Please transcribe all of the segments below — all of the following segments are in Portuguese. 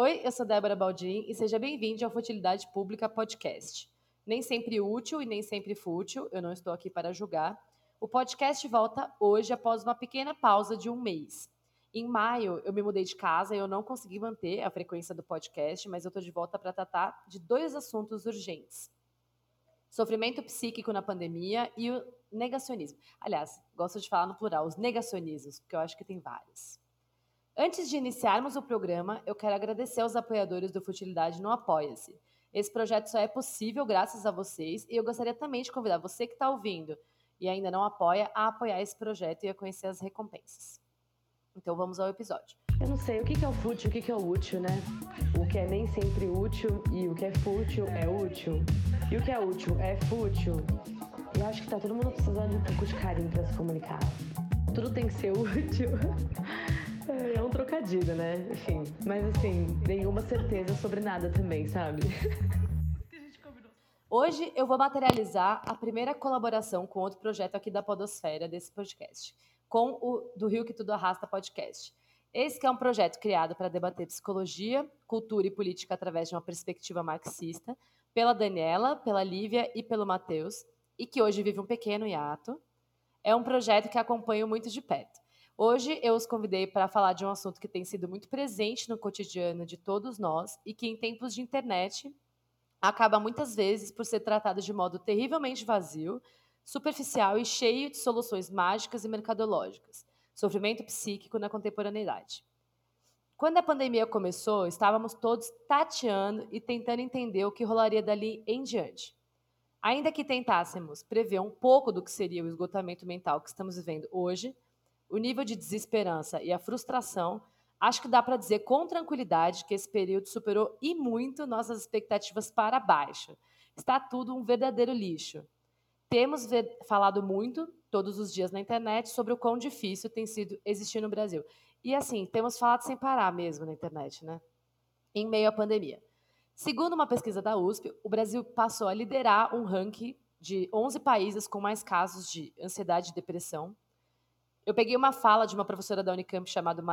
Oi, eu sou Débora Baldin e seja bem-vindo ao Futilidade Pública Podcast. Nem sempre útil e nem sempre fútil, eu não estou aqui para julgar. O podcast volta hoje após uma pequena pausa de um mês. Em maio, eu me mudei de casa e eu não consegui manter a frequência do podcast, mas eu estou de volta para tratar de dois assuntos urgentes: sofrimento psíquico na pandemia e o negacionismo. Aliás, gosto de falar no plural, os negacionismos, porque eu acho que tem vários. Antes de iniciarmos o programa, eu quero agradecer aos apoiadores do Futilidade no Apoia-se. Esse projeto só é possível graças a vocês e eu gostaria também de convidar você que está ouvindo e ainda não apoia a apoiar esse projeto e a conhecer as recompensas. Então vamos ao episódio. Eu não sei, o que é o fútil, o que é o útil, né? O que é nem sempre útil e o que é fútil é útil. E o que é útil é fútil. E acho que tá todo mundo precisando de um pouco de carinho para se comunicar. Tudo tem que ser útil. É um trocadilho, né? Enfim. Mas assim, nenhuma certeza sobre nada também, sabe? Hoje eu vou materializar a primeira colaboração com outro projeto aqui da Podosfera desse podcast, com o do Rio que Tudo Arrasta podcast. Esse é um projeto criado para debater psicologia, cultura e política através de uma perspectiva marxista, pela Daniela, pela Lívia e pelo Matheus, e que hoje vive um pequeno hiato. É um projeto que acompanho muito de perto. Hoje eu os convidei para falar de um assunto que tem sido muito presente no cotidiano de todos nós e que, em tempos de internet, acaba muitas vezes por ser tratado de modo terrivelmente vazio, superficial e cheio de soluções mágicas e mercadológicas. Sofrimento psíquico na contemporaneidade. Quando a pandemia começou, estávamos todos tateando e tentando entender o que rolaria dali em diante. Ainda que tentássemos prever um pouco do que seria o esgotamento mental que estamos vivendo hoje, o nível de desesperança e a frustração, acho que dá para dizer com tranquilidade que esse período superou e muito nossas expectativas para baixo. Está tudo um verdadeiro lixo. Temos falado muito, todos os dias na internet, sobre o quão difícil tem sido existir no Brasil. E assim, temos falado sem parar mesmo na internet, né? Em meio à pandemia. Segundo uma pesquisa da USP, o Brasil passou a liderar um ranking de 11 países com mais casos de ansiedade e depressão eu peguei uma fala de uma professora da Unicamp chamada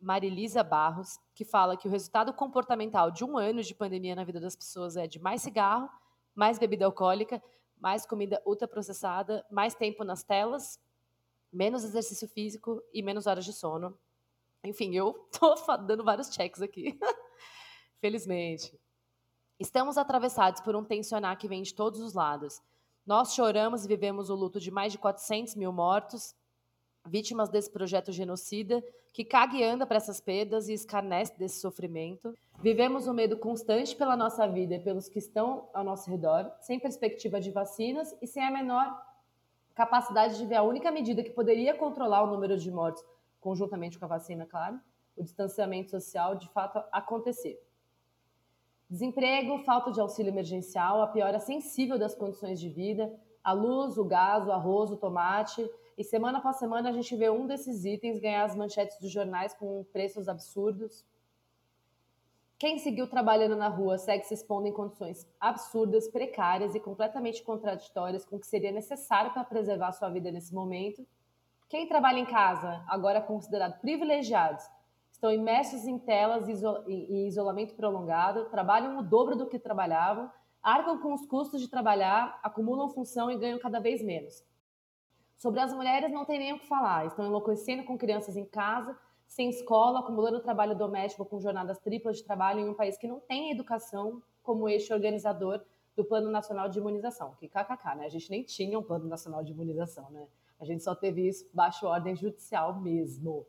Marilisa Barros, que fala que o resultado comportamental de um ano de pandemia na vida das pessoas é de mais cigarro, mais bebida alcoólica, mais comida ultraprocessada, mais tempo nas telas, menos exercício físico e menos horas de sono. Enfim, eu tô dando vários checks aqui. Felizmente. Estamos atravessados por um tensionar que vem de todos os lados. Nós choramos e vivemos o luto de mais de 400 mil mortos, vítimas desse projeto genocida, que caga e anda para essas perdas e escarnece desse sofrimento. Vivemos um medo constante pela nossa vida e pelos que estão ao nosso redor, sem perspectiva de vacinas e sem a menor capacidade de ver a única medida que poderia controlar o número de mortes, conjuntamente com a vacina, claro, o distanciamento social, de fato acontecer. Desemprego, falta de auxílio emergencial, a piora sensível das condições de vida, a luz, o gás, o arroz, o tomate, e semana após semana a gente vê um desses itens ganhar as manchetes dos jornais com preços absurdos. Quem seguiu trabalhando na rua segue se expondo em condições absurdas, precárias e completamente contraditórias com o que seria necessário para preservar sua vida nesse momento. Quem trabalha em casa, agora considerado privilegiados, estão imersos em telas e isolamento prolongado, trabalham o dobro do que trabalhavam, arcam com os custos de trabalhar, acumulam função e ganham cada vez menos. Sobre as mulheres não tem nem o que falar, estão enlouquecendo com crianças em casa, sem escola, acumulando trabalho doméstico com jornadas triplas de trabalho em um país que não tem educação como eixo organizador do Plano Nacional de Imunização, que kkk, né? A gente nem tinha um Plano Nacional de Imunização, né? A gente só teve isso baixo ordem judicial mesmo.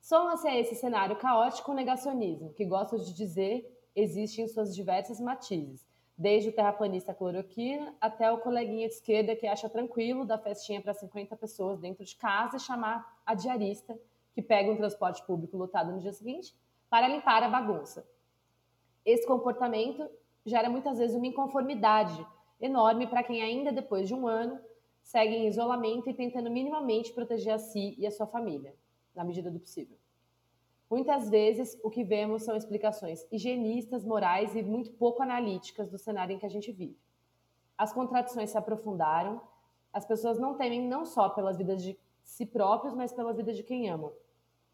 Soma-se a esse cenário caótico o negacionismo, que gosto de dizer existe em suas diversas matizes desde o terraplanista cloroquina até o coleguinha de esquerda que acha tranquilo dar festinha para 50 pessoas dentro de casa e chamar a diarista que pega um transporte público lotado no dia seguinte para limpar a bagunça. Esse comportamento gera muitas vezes uma inconformidade enorme para quem ainda depois de um ano segue em isolamento e tentando minimamente proteger a si e a sua família, na medida do possível. Muitas vezes, o que vemos são explicações higienistas, morais e muito pouco analíticas do cenário em que a gente vive. As contradições se aprofundaram, as pessoas não temem não só pelas vidas de si próprios, mas pelas vidas de quem amam.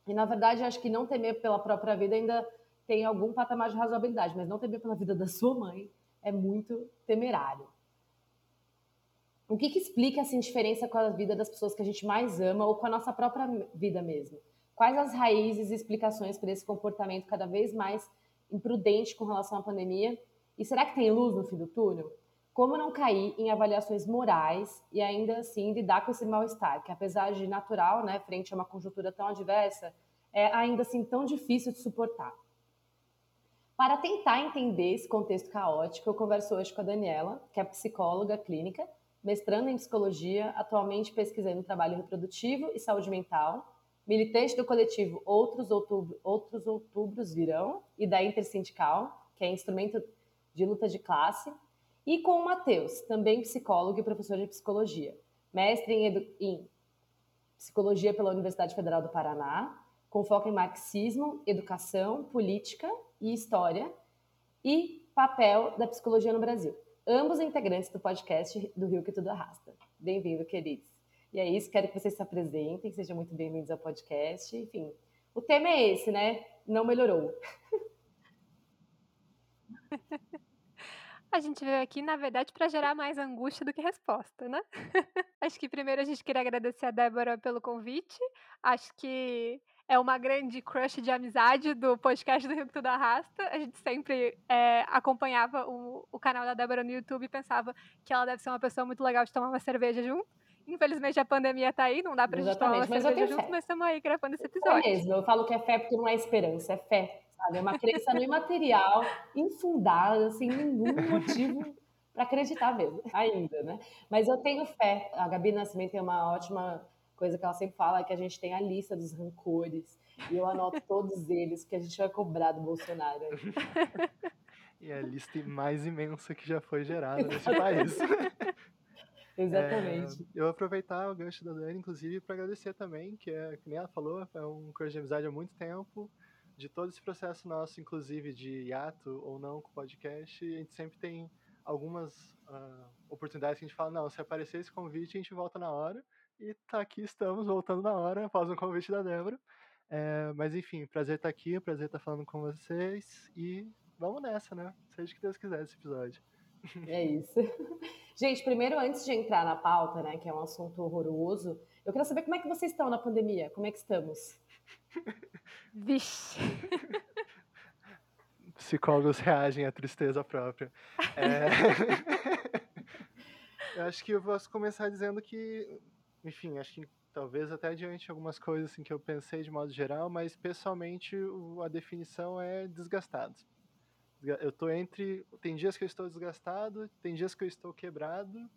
E, na verdade, acho que não temer pela própria vida ainda tem algum patamar de razoabilidade, mas não temer pela vida da sua mãe é muito temerário. O que, que explica essa indiferença com a vida das pessoas que a gente mais ama ou com a nossa própria vida mesmo? Quais as raízes e explicações para esse comportamento cada vez mais imprudente com relação à pandemia? E será que tem luz no fim do túnel? Como não cair em avaliações morais e ainda assim lidar com esse mal-estar, que apesar de natural, né, frente a uma conjuntura tão adversa, é ainda assim tão difícil de suportar? Para tentar entender esse contexto caótico, eu converso hoje com a Daniela, que é psicóloga clínica, mestrando em psicologia, atualmente pesquisando trabalho reprodutivo e saúde mental, militante do coletivo Outros, Outubro, Outros Outubros Virão e da Intersindical, que é instrumento de luta de classe, e com o Matheus, também psicólogo e professor de psicologia, mestre em, em psicologia pela Universidade Federal do Paraná, com foco em marxismo, educação, política e história, e papel da psicologia no Brasil. Ambos integrantes do podcast do Rio que Tudo Arrasta. Bem-vindo, queridos. E é isso, quero que vocês se apresentem, sejam muito bem-vindos ao podcast. Enfim, o tema é esse, né? Não melhorou. A gente veio aqui, na verdade, para gerar mais angústia do que resposta, né? Acho que primeiro a gente queria agradecer a Débora pelo convite. Acho que é uma grande crush de amizade do podcast do Rio que Tudo Arrasta. A gente sempre é, acompanhava o, o canal da Débora no YouTube e pensava que ela deve ser uma pessoa muito legal de tomar uma cerveja junto. Infelizmente a pandemia tá aí, não dá pra gente tomar uma mas cerveja junto, fé. mas estamos aí gravando esse episódio. É mesmo, eu falo que é fé porque não é esperança, é fé, sabe? É uma crença no imaterial, infundada, sem nenhum motivo para acreditar mesmo, ainda, né? Mas eu tenho fé. A Gabi Nascimento tem uma ótima coisa que ela sempre fala, é que a gente tem a lista dos rancores, e eu anoto todos eles, que a gente vai cobrar do Bolsonaro. e a lista mais imensa que já foi gerada nesse país. Exatamente. É, eu aproveitar o gancho da Dani, inclusive, para agradecer também, que é, que nem ela falou, é um crush de amizade há muito tempo. De todo esse processo nosso, inclusive de hiato ou não com o podcast, a gente sempre tem algumas uh, oportunidades que a gente fala, não, se aparecer esse convite, a gente volta na hora. E tá aqui, estamos voltando na hora, após um convite da Débora. É, mas enfim, prazer estar tá aqui, prazer estar tá falando com vocês e vamos nessa, né? Seja o que Deus quiser esse episódio. É isso. Gente, primeiro, antes de entrar na pauta, né, que é um assunto horroroso, eu queria saber como é que vocês estão na pandemia, como é que estamos? Vixe! Psicólogos reagem à tristeza própria. É... eu acho que eu posso começar dizendo que enfim, acho que talvez até diante de algumas coisas assim, que eu pensei de modo geral, mas pessoalmente a definição é desgastado. Eu tô entre. Tem dias que eu estou desgastado, tem dias que eu estou quebrado,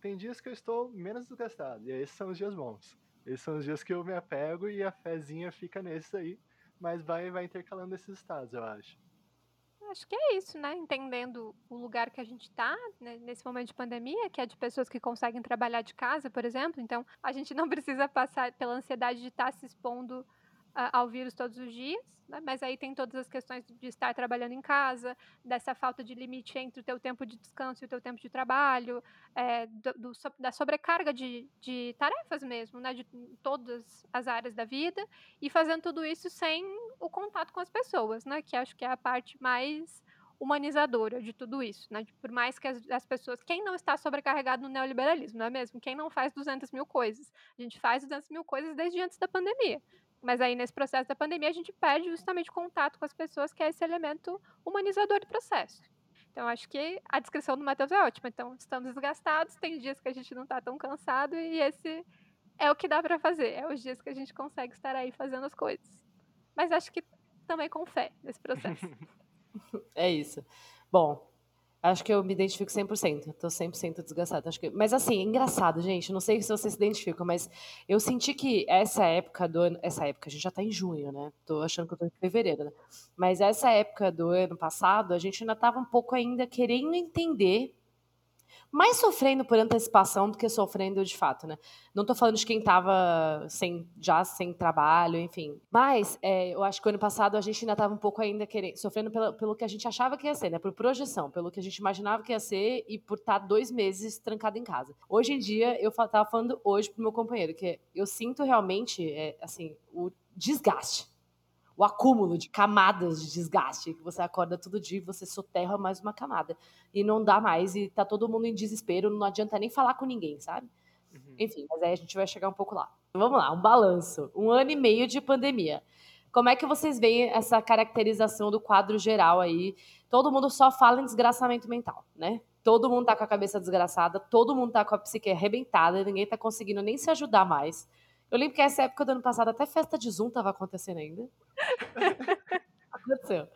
tem dias que eu estou menos desgastado. E esses são os dias bons. Esses são os dias que eu me apego e a fezinha fica nesses aí. Mas vai, vai intercalando esses estados, eu acho. Acho que é isso, né? Entendendo o lugar que a gente está né, nesse momento de pandemia, que é de pessoas que conseguem trabalhar de casa, por exemplo. Então, a gente não precisa passar pela ansiedade de estar tá se expondo ao vírus todos os dias, né? mas aí tem todas as questões de estar trabalhando em casa, dessa falta de limite entre o teu tempo de descanso e o teu tempo de trabalho, é, do, do, da sobrecarga de, de, tarefas mesmo, né, de todas as áreas da vida, e fazendo tudo isso sem o contato com as pessoas, né, que acho que é a parte mais humanizadora de tudo isso, né? Por mais que as, as, pessoas, quem não está sobrecarregado no neoliberalismo, não é mesmo? Quem não faz 200 mil coisas? A gente faz 200 mil coisas desde antes da pandemia. Mas aí, nesse processo da pandemia, a gente perde justamente contato com as pessoas, que é esse elemento humanizador do processo. Então, acho que a descrição do Matheus é ótima. Então, estamos desgastados, tem dias que a gente não está tão cansado, e esse é o que dá para fazer. É os dias que a gente consegue estar aí fazendo as coisas. Mas acho que também com fé nesse processo. é isso. Bom, Acho que eu me identifico 100%. Tô 100% desgastada. Acho que... Mas assim, é engraçado, gente. Não sei se vocês se identificam, mas eu senti que essa época do ano. Essa época, a gente já tá em junho, né? Tô achando que eu tô em fevereiro, né? Mas essa época do ano passado, a gente ainda tava um pouco ainda querendo entender mais sofrendo por antecipação do que sofrendo de fato, né? Não tô falando de quem tava sem, já sem trabalho, enfim. Mas é, eu acho que ano passado a gente ainda tava um pouco ainda querendo, sofrendo pelo, pelo que a gente achava que ia ser, né? Por projeção, pelo que a gente imaginava que ia ser e por estar tá dois meses trancado em casa. Hoje em dia, eu tava falando hoje pro meu companheiro que eu sinto realmente, é, assim, o desgaste o acúmulo de camadas de desgaste, que você acorda todo dia e você soterra mais uma camada. E não dá mais, e tá todo mundo em desespero, não adianta nem falar com ninguém, sabe? Uhum. Enfim, mas aí a gente vai chegar um pouco lá. Vamos lá, um balanço. Um ano e meio de pandemia. Como é que vocês veem essa caracterização do quadro geral aí? Todo mundo só fala em desgraçamento mental, né? Todo mundo tá com a cabeça desgraçada, todo mundo tá com a psique arrebentada, ninguém tá conseguindo nem se ajudar mais. Eu lembro que essa época do ano passado até festa de Zoom tava acontecendo ainda. Aconteceu.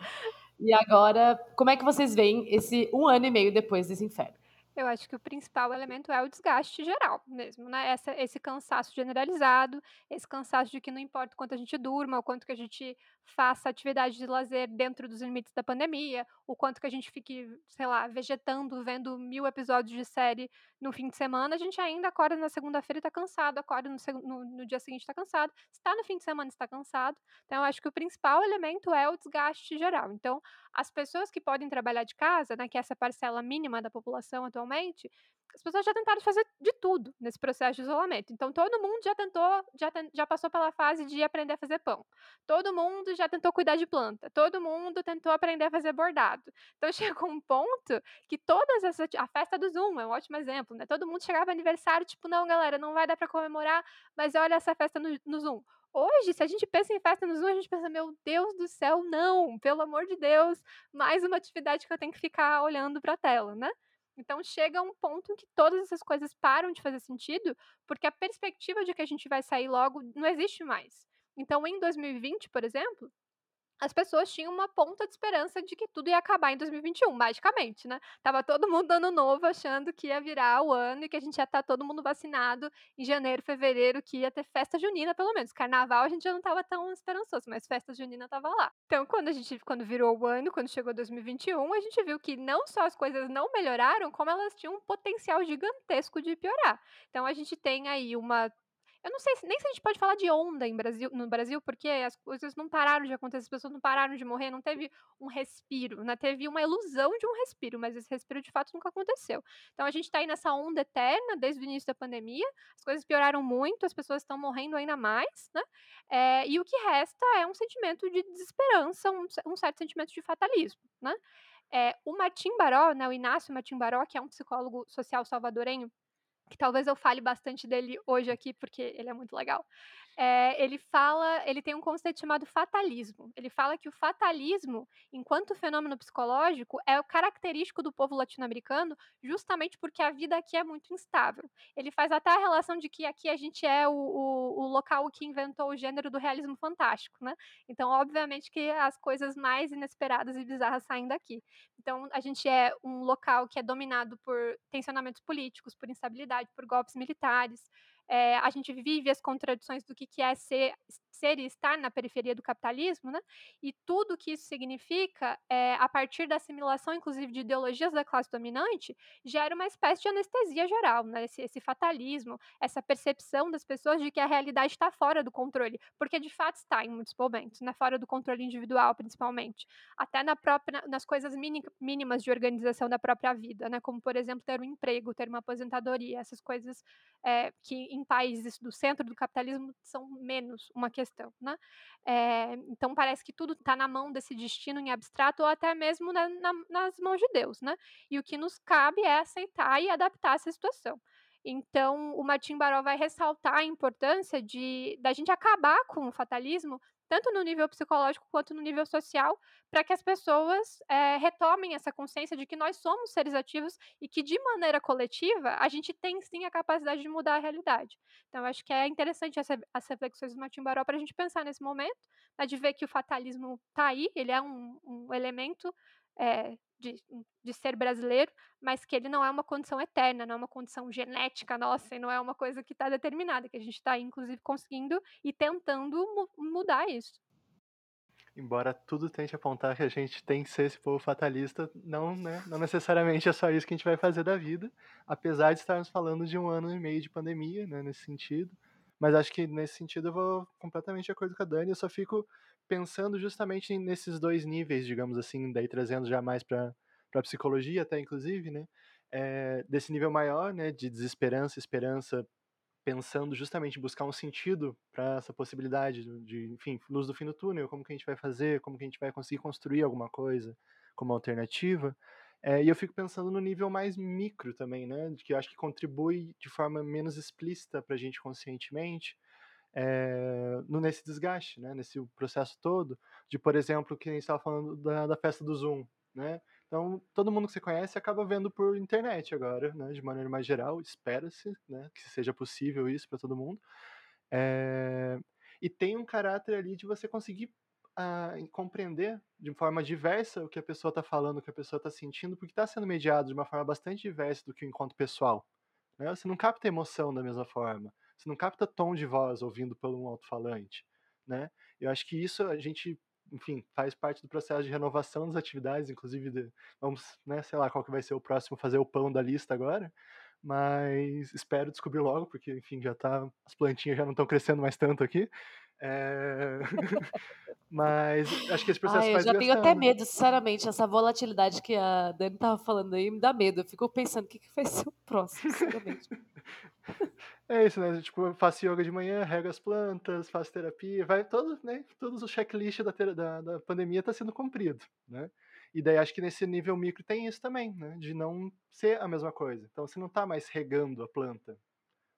E agora, como é que vocês veem esse um ano e meio depois desse inferno? Eu acho que o principal elemento é o desgaste geral mesmo, né? Essa, esse cansaço generalizado, esse cansaço de que não importa o quanto a gente durma, o quanto que a gente faça atividade de lazer dentro dos limites da pandemia, o quanto que a gente fique, sei lá, vegetando, vendo mil episódios de série no fim de semana, a gente ainda acorda na segunda-feira e tá cansado, acorda no, no, no dia seguinte está cansado, está no fim de semana está cansado. Então, eu acho que o principal elemento é o desgaste geral. Então, as pessoas que podem trabalhar de casa, né, que é essa parcela mínima da população atualmente, as pessoas já tentaram fazer de tudo nesse processo de isolamento. Então, todo mundo já tentou, já, já passou pela fase de aprender a fazer pão. Todo mundo já tentou cuidar de planta. Todo mundo tentou aprender a fazer bordado. Então, chegou um ponto que todas essas. A festa do Zoom é um ótimo exemplo, né? Todo mundo chegava aniversário, tipo, não, galera, não vai dar para comemorar, mas olha essa festa no, no Zoom. Hoje, se a gente pensa em festa no Zoom, a gente pensa, meu Deus do céu, não, pelo amor de Deus, mais uma atividade que eu tenho que ficar olhando para a tela, né? Então chega um ponto em que todas essas coisas param de fazer sentido, porque a perspectiva de que a gente vai sair logo não existe mais. Então, em 2020, por exemplo, as pessoas tinham uma ponta de esperança de que tudo ia acabar em 2021, magicamente, né? Tava todo mundo ano novo achando que ia virar o ano e que a gente ia estar tá todo mundo vacinado em janeiro, fevereiro, que ia ter festa junina, pelo menos. Carnaval a gente já não tava tão esperançoso, mas festa junina tava lá. Então, quando a gente, quando virou o ano, quando chegou 2021, a gente viu que não só as coisas não melhoraram, como elas tinham um potencial gigantesco de piorar. Então, a gente tem aí uma eu não sei nem se a gente pode falar de onda em Brasil, no Brasil, porque as coisas não pararam de acontecer, as pessoas não pararam de morrer, não teve um respiro, né? Teve uma ilusão de um respiro, mas esse respiro de fato nunca aconteceu. Então a gente está aí nessa onda eterna desde o início da pandemia, as coisas pioraram muito, as pessoas estão morrendo ainda mais, né? É, e o que resta é um sentimento de desesperança, um, um certo sentimento de fatalismo, né? É, o Martim Baró, né, o Inácio Martim Baró, que é um psicólogo social salvadorenho, que talvez eu fale bastante dele hoje aqui, porque ele é muito legal. É, ele fala, ele tem um conceito chamado fatalismo. Ele fala que o fatalismo, enquanto fenômeno psicológico, é o característico do povo latino-americano, justamente porque a vida aqui é muito instável. Ele faz até a relação de que aqui a gente é o, o, o local que inventou o gênero do realismo fantástico, né? Então, obviamente que as coisas mais inesperadas e bizarras saem daqui. Então, a gente é um local que é dominado por tensionamentos políticos, por instabilidade, por golpes militares é, a gente vive as contradições do que, que é ser, ser e estar na periferia do capitalismo, né? E tudo que isso significa, é, a partir da assimilação, inclusive, de ideologias da classe dominante, gera uma espécie de anestesia geral, né? Esse, esse fatalismo, essa percepção das pessoas de que a realidade está fora do controle, porque de fato está em muitos momentos, né? Fora do controle individual, principalmente, até na própria, nas coisas mínimas de organização da própria vida, né? Como por exemplo ter um emprego, ter uma aposentadoria, essas coisas é, que em países do centro do capitalismo são menos uma questão, né? É, então parece que tudo está na mão desse destino em abstrato ou até mesmo na, na, nas mãos de Deus, né? E o que nos cabe é aceitar e adaptar essa situação. Então, o Martin Baró vai ressaltar a importância de da gente acabar com o fatalismo tanto no nível psicológico quanto no nível social, para que as pessoas é, retomem essa consciência de que nós somos seres ativos e que, de maneira coletiva, a gente tem sim a capacidade de mudar a realidade. Então, acho que é interessante essa, as reflexões do Martin Baró para a gente pensar nesse momento, né, de ver que o fatalismo está aí, ele é um, um elemento é, de, de ser brasileiro, mas que ele não é uma condição eterna, não é uma condição genética nossa, e não é uma coisa que está determinada, que a gente está, inclusive, conseguindo e tentando mu mudar isso. Embora tudo tente apontar que a gente tem que ser esse povo fatalista, não, né, não necessariamente é só isso que a gente vai fazer da vida, apesar de estarmos falando de um ano e meio de pandemia, né, nesse sentido. Mas acho que nesse sentido eu vou completamente de acordo com a Dani, eu só fico pensando justamente nesses dois níveis, digamos assim, daí trazendo já mais para a psicologia até inclusive, né? É, desse nível maior, né, de desesperança, esperança, pensando justamente em buscar um sentido para essa possibilidade de, enfim, luz do fim do túnel, como que a gente vai fazer, como que a gente vai conseguir construir alguma coisa como alternativa. É, e eu fico pensando no nível mais micro também, né? Que eu acho que contribui de forma menos explícita para a gente conscientemente é, no, nesse desgaste, né? Nesse processo todo, de, por exemplo, que a gente estava falando da, da festa do Zoom, né? Então, todo mundo que você conhece acaba vendo por internet agora, né? De maneira mais geral, espera-se, né? Que seja possível isso para todo mundo. É... E tem um caráter ali de você conseguir uh, compreender de forma diversa o que a pessoa está falando, o que a pessoa está sentindo, porque está sendo mediado de uma forma bastante diversa do que o encontro pessoal. Né? Você não capta emoção da mesma forma, você não capta tom de voz ouvindo por um alto-falante. Né? Eu acho que isso a gente enfim, faz parte do processo de renovação das atividades, inclusive de, vamos, né, sei lá qual que vai ser o próximo fazer o pão da lista agora, mas espero descobrir logo, porque enfim, já tá, as plantinhas já não estão crescendo mais tanto aqui. É... mas acho que esse processo Ai, faz Eu já tenho até medo, sinceramente, essa volatilidade que a Dani tava falando aí me dá medo. Eu fico pensando o que, que vai ser o próximo, sinceramente. É isso, né? Tipo, faço yoga de manhã, rego as plantas, faço terapia, vai todo, né? Todos os checklists da, da, da pandemia tá sendo cumprido, né? E daí acho que nesse nível micro tem isso também, né? De não ser a mesma coisa. Então você não tá mais regando a planta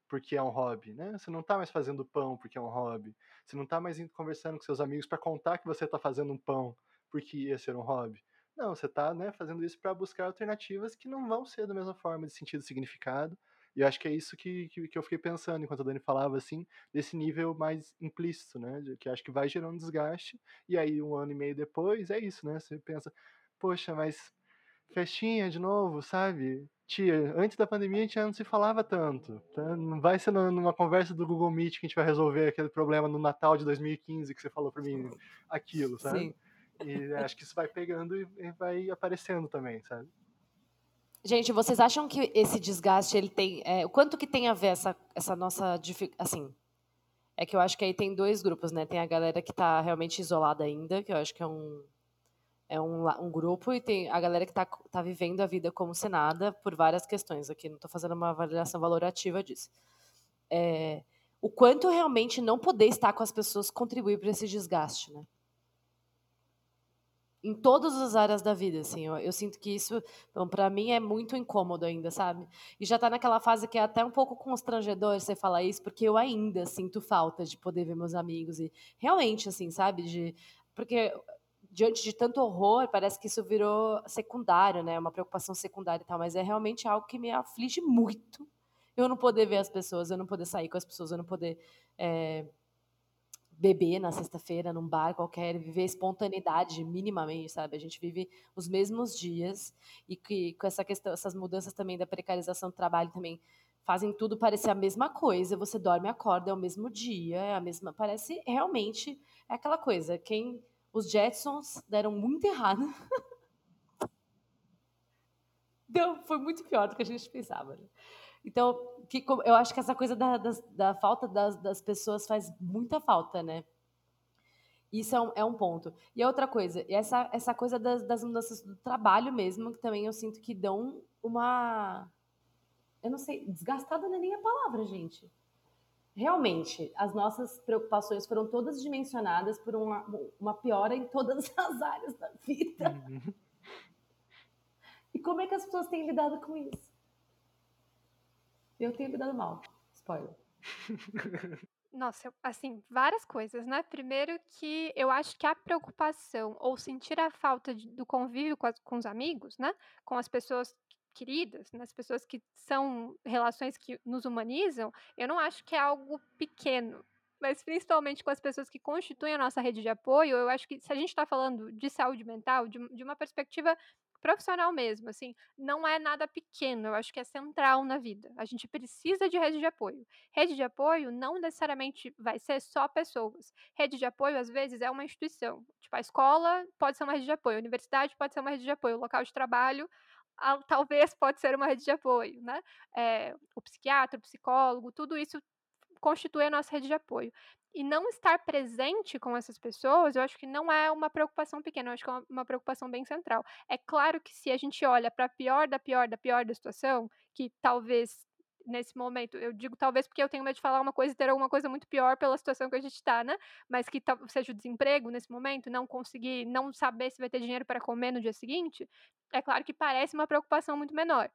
porque é um hobby, né? Você não tá mais fazendo pão porque é um hobby. Você não tá mais conversando com seus amigos para contar que você tá fazendo um pão porque ia ser um hobby. Não, você tá, né, fazendo isso para buscar alternativas que não vão ser da mesma forma de sentido e significado e eu acho que é isso que, que, que, eu fiquei pensando enquanto a Dani falava, assim, desse nível mais implícito, né? Que acho que vai gerando desgaste, e aí um ano e meio depois é isso, né? Você pensa, poxa, mas festinha de novo, sabe? Tia, antes da pandemia a gente já não se falava tanto. Tá? Não vai ser numa conversa do Google Meet que a gente vai resolver aquele problema no Natal de 2015 que você falou para mim aquilo, sabe? Sim. E acho que isso vai pegando e vai aparecendo também, sabe? Gente, vocês acham que esse desgaste ele tem, é, o quanto que tem a ver essa, essa nossa assim? É que eu acho que aí tem dois grupos, né? Tem a galera que está realmente isolada ainda, que eu acho que é um é um, um grupo e tem a galera que está tá vivendo a vida como se nada por várias questões. Aqui não estou fazendo uma avaliação valorativa disso. É, o quanto realmente não poder estar com as pessoas contribui para esse desgaste, né? Em todas as áreas da vida, assim. Eu, eu sinto que isso, então, para mim, é muito incômodo ainda, sabe? E já está naquela fase que é até um pouco constrangedor você falar isso, porque eu ainda sinto falta de poder ver meus amigos e realmente, assim, sabe? De, porque diante de tanto horror, parece que isso virou secundário, né? Uma preocupação secundária e tal, mas é realmente algo que me aflige muito. Eu não poder ver as pessoas, eu não poder sair com as pessoas, eu não poder é, beber na sexta-feira num bar qualquer, viver espontaneidade minimamente, sabe? A gente vive os mesmos dias e que com essa questão, essas mudanças também da precarização do trabalho também fazem tudo parecer a mesma coisa. Você dorme, acorda, é o mesmo dia, é a mesma, parece realmente é aquela coisa. Quem os Jetsons deram muito errado. Deu, foi muito pior do que a gente pensava. Né? Então, que, eu acho que essa coisa da, da, da falta das, das, pessoas faz muita falta, né? Isso é um, é um ponto. E outra coisa, essa, essa coisa das, das mudanças do trabalho mesmo, que também eu sinto que dão uma. Eu não sei, desgastada não é nem a palavra, gente. Realmente, as nossas preocupações foram todas dimensionadas por uma, uma piora em todas as áreas da vida. Uhum. E como é que as pessoas têm lidado com isso? Eu tenho me dado mal. Spoiler. Nossa, assim, várias coisas, né? Primeiro que eu acho que a preocupação ou sentir a falta de, do convívio com, as, com, os amigos, né? Com as pessoas queridas, né? as pessoas que são relações que nos humanizam, eu não acho que é algo pequeno. Mas principalmente com as pessoas que constituem a nossa rede de apoio, eu acho que se a gente está falando de saúde mental, de, de uma perspectiva profissional mesmo, assim, não é nada pequeno, eu acho que é central na vida. A gente precisa de rede de apoio. Rede de apoio não necessariamente vai ser só pessoas. Rede de apoio, às vezes, é uma instituição. Tipo, a escola pode ser uma rede de apoio, a universidade pode ser uma rede de apoio, o local de trabalho talvez pode ser uma rede de apoio, né? É, o psiquiatra, o psicólogo, tudo isso constitui a nossa rede de apoio. E não estar presente com essas pessoas, eu acho que não é uma preocupação pequena, eu acho que é uma, preocupação bem central. É claro que se a gente olha para a pior da pior da pior da situação, que talvez nesse momento. Eu digo talvez porque eu tenho medo de falar uma coisa e ter alguma coisa muito pior pela situação que a gente está, né? Mas que seja o desemprego nesse momento, não conseguir, não saber se vai ter dinheiro para comer no dia seguinte, é claro que parece uma preocupação muito menor.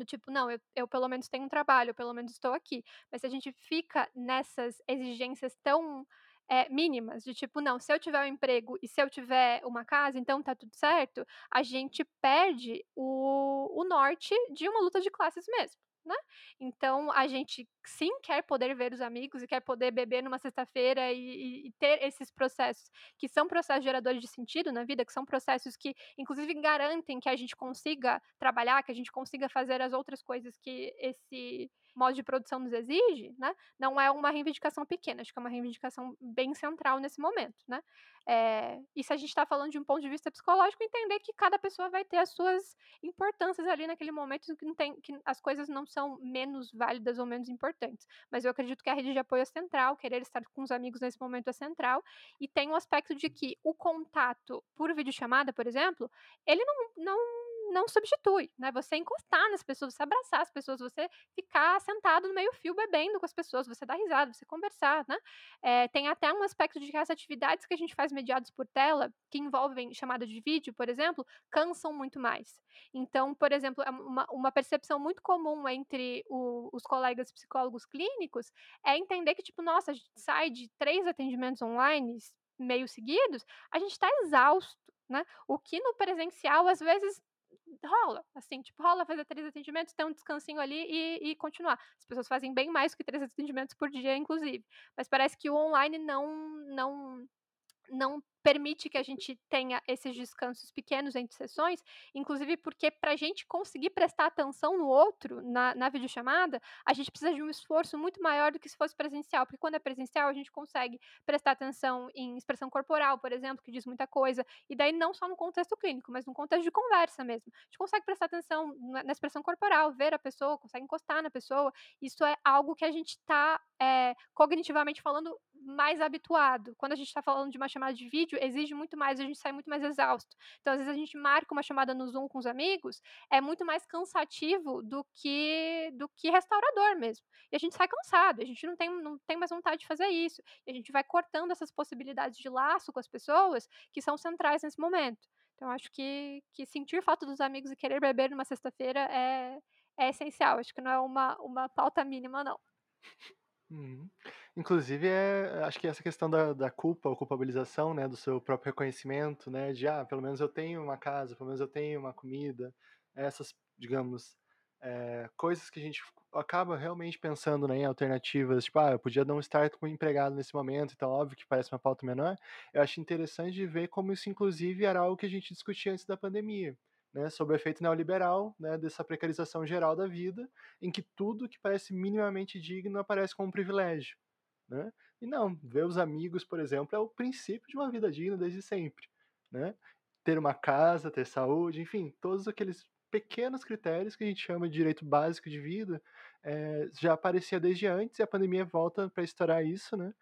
Do tipo, não, eu, eu pelo menos tenho um trabalho, eu pelo menos estou aqui. Mas se a gente fica nessas exigências tão é, mínimas, de tipo, não, se eu tiver um emprego e se eu tiver uma casa, então tá tudo certo, a gente perde o, o norte de uma luta de classes mesmo né? Então a gente sim quer poder ver os amigos e quer poder beber numa sexta-feira e, e, ter esses processos que são processos geradores de sentido na vida, que são processos que inclusive garantem que a gente consiga trabalhar, que a gente consiga fazer as outras coisas que esse modo de produção nos exige, né? Não é uma reivindicação pequena, acho que é uma reivindicação bem central nesse momento, né? É, e se a gente está falando de um ponto de vista psicológico, entender que cada pessoa vai ter as suas importâncias ali naquele momento, que, não tem, que as coisas não são menos válidas ou menos importantes. Mas eu acredito que a rede de apoio é central, querer estar com os amigos nesse momento é central, e tem o um aspecto de que o contato por videochamada, por exemplo, ele não, não não substitui, né? Você encostar nas pessoas, você abraçar as pessoas, você ficar sentado no meio fio bebendo com as pessoas, você dar risada, você conversar, né? É, tem até um aspecto de que as atividades que a gente faz mediados por tela, que envolvem chamada de vídeo, por exemplo, cansam muito mais. Então, por exemplo, é uma, uma percepção muito comum entre o, os colegas psicólogos clínicos é entender que, tipo, nossa, a gente sai de três atendimentos online meio seguidos, a gente está exausto, né? O que no presencial, às vezes, rola, assim, tipo, rola fazer três atendimentos, ter um descansinho ali e, e, continuar. As pessoas fazem bem mais que três atendimentos por dia, inclusive. Mas parece que o online não, não, não permite que a gente tenha esses descansos pequenos entre sessões, inclusive porque para a gente conseguir prestar atenção no outro, na, na videochamada, a gente precisa de um esforço muito maior do que se fosse presencial, porque quando é presencial a gente consegue prestar atenção em expressão corporal, por exemplo, que diz muita coisa, e daí não só no contexto clínico, mas no contexto de conversa mesmo. A gente consegue prestar atenção na, na expressão corporal, ver a pessoa, consegue encostar na pessoa, isso é algo que a gente está é, cognitivamente falando mais habituado. Quando a gente está falando de uma chamada de vídeo, exige muito mais, a gente sai muito mais exausto. Então, às vezes, a gente marca uma chamada no Zoom com os amigos, é muito mais cansativo do que do que restaurador mesmo. E a gente sai cansado, a gente não tem, não tem mais vontade de fazer isso. E a gente vai cortando essas possibilidades de laço com as pessoas que são centrais nesse momento. Então, acho que, que sentir falta dos amigos e querer beber numa sexta-feira é, é essencial. Acho que não é uma, uma pauta mínima, não. Uhum. Inclusive, é, acho que essa questão da, da culpa ou culpabilização, né, do seu próprio reconhecimento, né, de, ah, pelo menos eu tenho uma casa, pelo menos eu tenho uma comida, essas, digamos, é, coisas que a gente acaba realmente pensando né, em alternativas, tipo, ah, eu podia não estar com empregado nesse momento, então óbvio que parece uma pauta menor, eu acho interessante ver como isso, inclusive, era algo que a gente discutia antes da pandemia né, o efeito neoliberal, né, dessa precarização geral da vida, em que tudo que parece minimamente digno aparece como um privilégio. Né? E não, ver os amigos, por exemplo, é o princípio de uma vida digna desde sempre. Né? Ter uma casa, ter saúde, enfim, todos aqueles pequenos critérios que a gente chama de direito básico de vida é, já aparecia desde antes e a pandemia volta para estourar isso, né?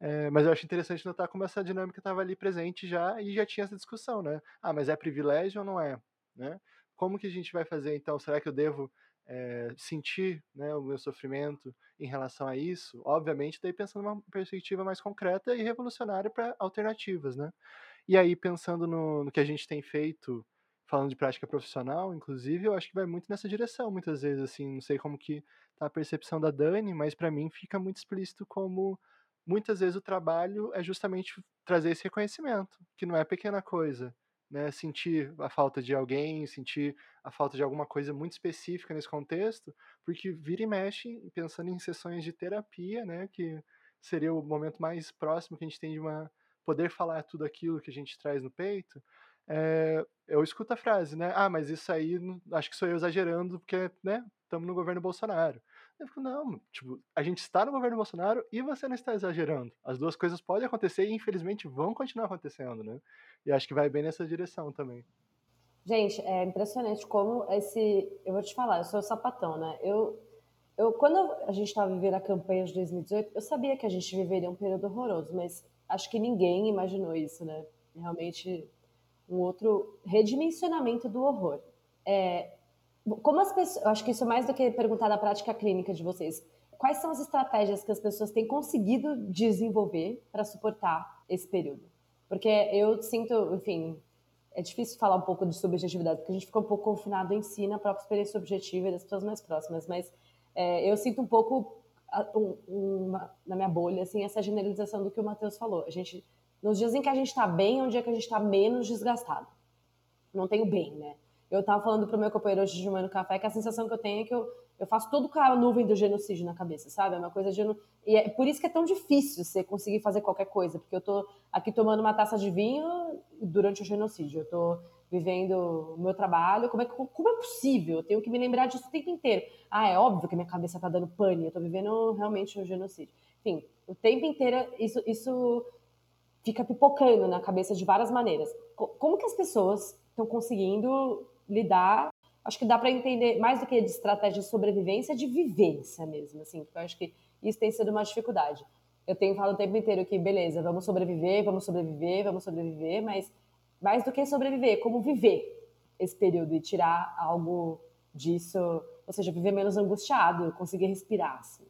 É, mas eu acho interessante notar como essa dinâmica estava ali presente já e já tinha essa discussão, né? Ah, mas é privilégio ou não é? Né? Como que a gente vai fazer então? Será que eu devo é, sentir né, o meu sofrimento em relação a isso? Obviamente, daí pensando numa perspectiva mais concreta e revolucionária para alternativas, né? E aí pensando no, no que a gente tem feito falando de prática profissional, inclusive, eu acho que vai muito nessa direção, muitas vezes, assim, não sei como que tá a percepção da Dani, mas para mim fica muito explícito como muitas vezes o trabalho é justamente trazer esse reconhecimento, que não é pequena coisa, né, sentir a falta de alguém, sentir a falta de alguma coisa muito específica nesse contexto, porque vira e mexe pensando em sessões de terapia, né, que seria o momento mais próximo que a gente tem de uma poder falar tudo aquilo que a gente traz no peito. É, eu escuto a frase, né? Ah, mas isso aí acho que sou eu exagerando porque, né, estamos no governo Bolsonaro. Eu fico, não, tipo, a gente está no governo Bolsonaro e você não está exagerando. As duas coisas podem acontecer e infelizmente vão continuar acontecendo, né? E acho que vai bem nessa direção também. Gente, é impressionante como esse. Eu vou te falar, eu sou sapatão, né? Eu, eu quando a gente estava vivendo a campanha de 2018, eu sabia que a gente viveria um período horroroso, mas acho que ninguém imaginou isso, né? Realmente um outro redimensionamento do horror. É, como as pessoas, acho que isso é mais do que perguntar da prática clínica de vocês. Quais são as estratégias que as pessoas têm conseguido desenvolver para suportar esse período? Porque eu sinto, enfim, é difícil falar um pouco de subjetividade, porque a gente fica um pouco confinado em si, na própria experiência subjetiva das pessoas mais próximas, mas é, eu sinto um pouco um, uma, na minha bolha, assim, essa generalização do que o Matheus falou. A gente, nos dias em que a gente está bem, é um dia que a gente está menos desgastado. Não tenho bem, né? Eu estava falando para o meu companheiro hoje de manhã no café que a sensação que eu tenho é que eu, eu faço tudo com a nuvem do genocídio na cabeça, sabe? É uma coisa de. E é por isso que é tão difícil você conseguir fazer qualquer coisa, porque eu tô aqui tomando uma taça de vinho durante o genocídio. Eu tô vivendo o meu trabalho. Como é, como é possível? Eu tenho que me lembrar disso o tempo inteiro. Ah, é óbvio que minha cabeça tá dando pane, eu tô vivendo realmente um genocídio. Enfim, o tempo inteiro isso, isso fica pipocando na cabeça de várias maneiras. Como que as pessoas estão conseguindo lidar. Acho que dá para entender mais do que de estratégia de sobrevivência, de vivência mesmo, assim, porque eu acho que isso tem sido uma dificuldade. Eu tenho falado o tempo inteiro que, beleza, vamos sobreviver, vamos sobreviver, vamos sobreviver, mas mais do que sobreviver, como viver esse período e tirar algo disso, ou seja, viver menos angustiado, conseguir respirar, assim.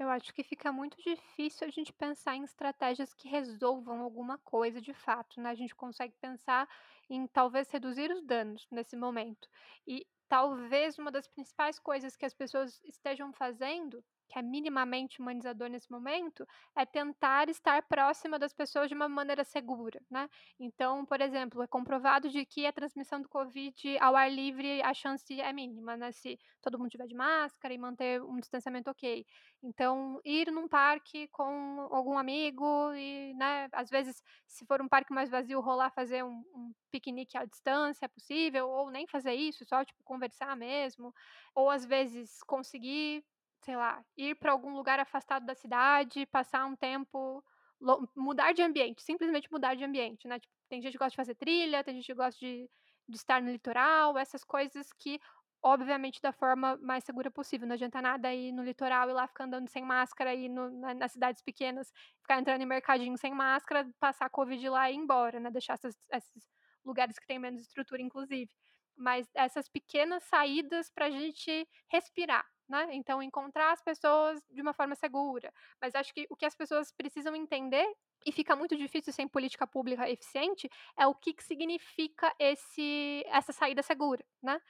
Eu acho que fica muito difícil a gente pensar em estratégias que resolvam alguma coisa de fato, né? A gente consegue pensar em talvez reduzir os danos nesse momento. E talvez uma das principais coisas que as pessoas estejam fazendo que é minimamente humanizador nesse momento, é tentar estar próxima das pessoas de uma maneira segura, né? Então, por exemplo, é comprovado de que a transmissão do Covid ao ar livre, a chance é mínima, né? Se todo mundo tiver de máscara e manter um distanciamento ok. Então, ir num parque com algum amigo e, né, às vezes, se for um parque mais vazio, rolar fazer um, um piquenique à distância é possível, ou nem fazer isso, só, tipo, conversar mesmo. Ou, às vezes, conseguir sei lá, ir para algum lugar afastado da cidade, passar um tempo, mudar de ambiente, simplesmente mudar de ambiente, né? Tipo, tem gente que gosta de fazer trilha, tem gente que gosta de, de estar no litoral, essas coisas que, obviamente, da forma mais segura possível. Não adianta nada ir no litoral e lá ficar andando sem máscara, ir no, na, nas cidades pequenas, ficar entrando em mercadinho sem máscara, passar Covid lá e ir embora, né? Deixar essas, esses lugares que têm menos estrutura, inclusive. Mas essas pequenas saídas para a gente respirar, né? Então, encontrar as pessoas de uma forma segura. Mas acho que o que as pessoas precisam entender e fica muito difícil sem política pública eficiente é o que, que significa esse, essa saída segura, né?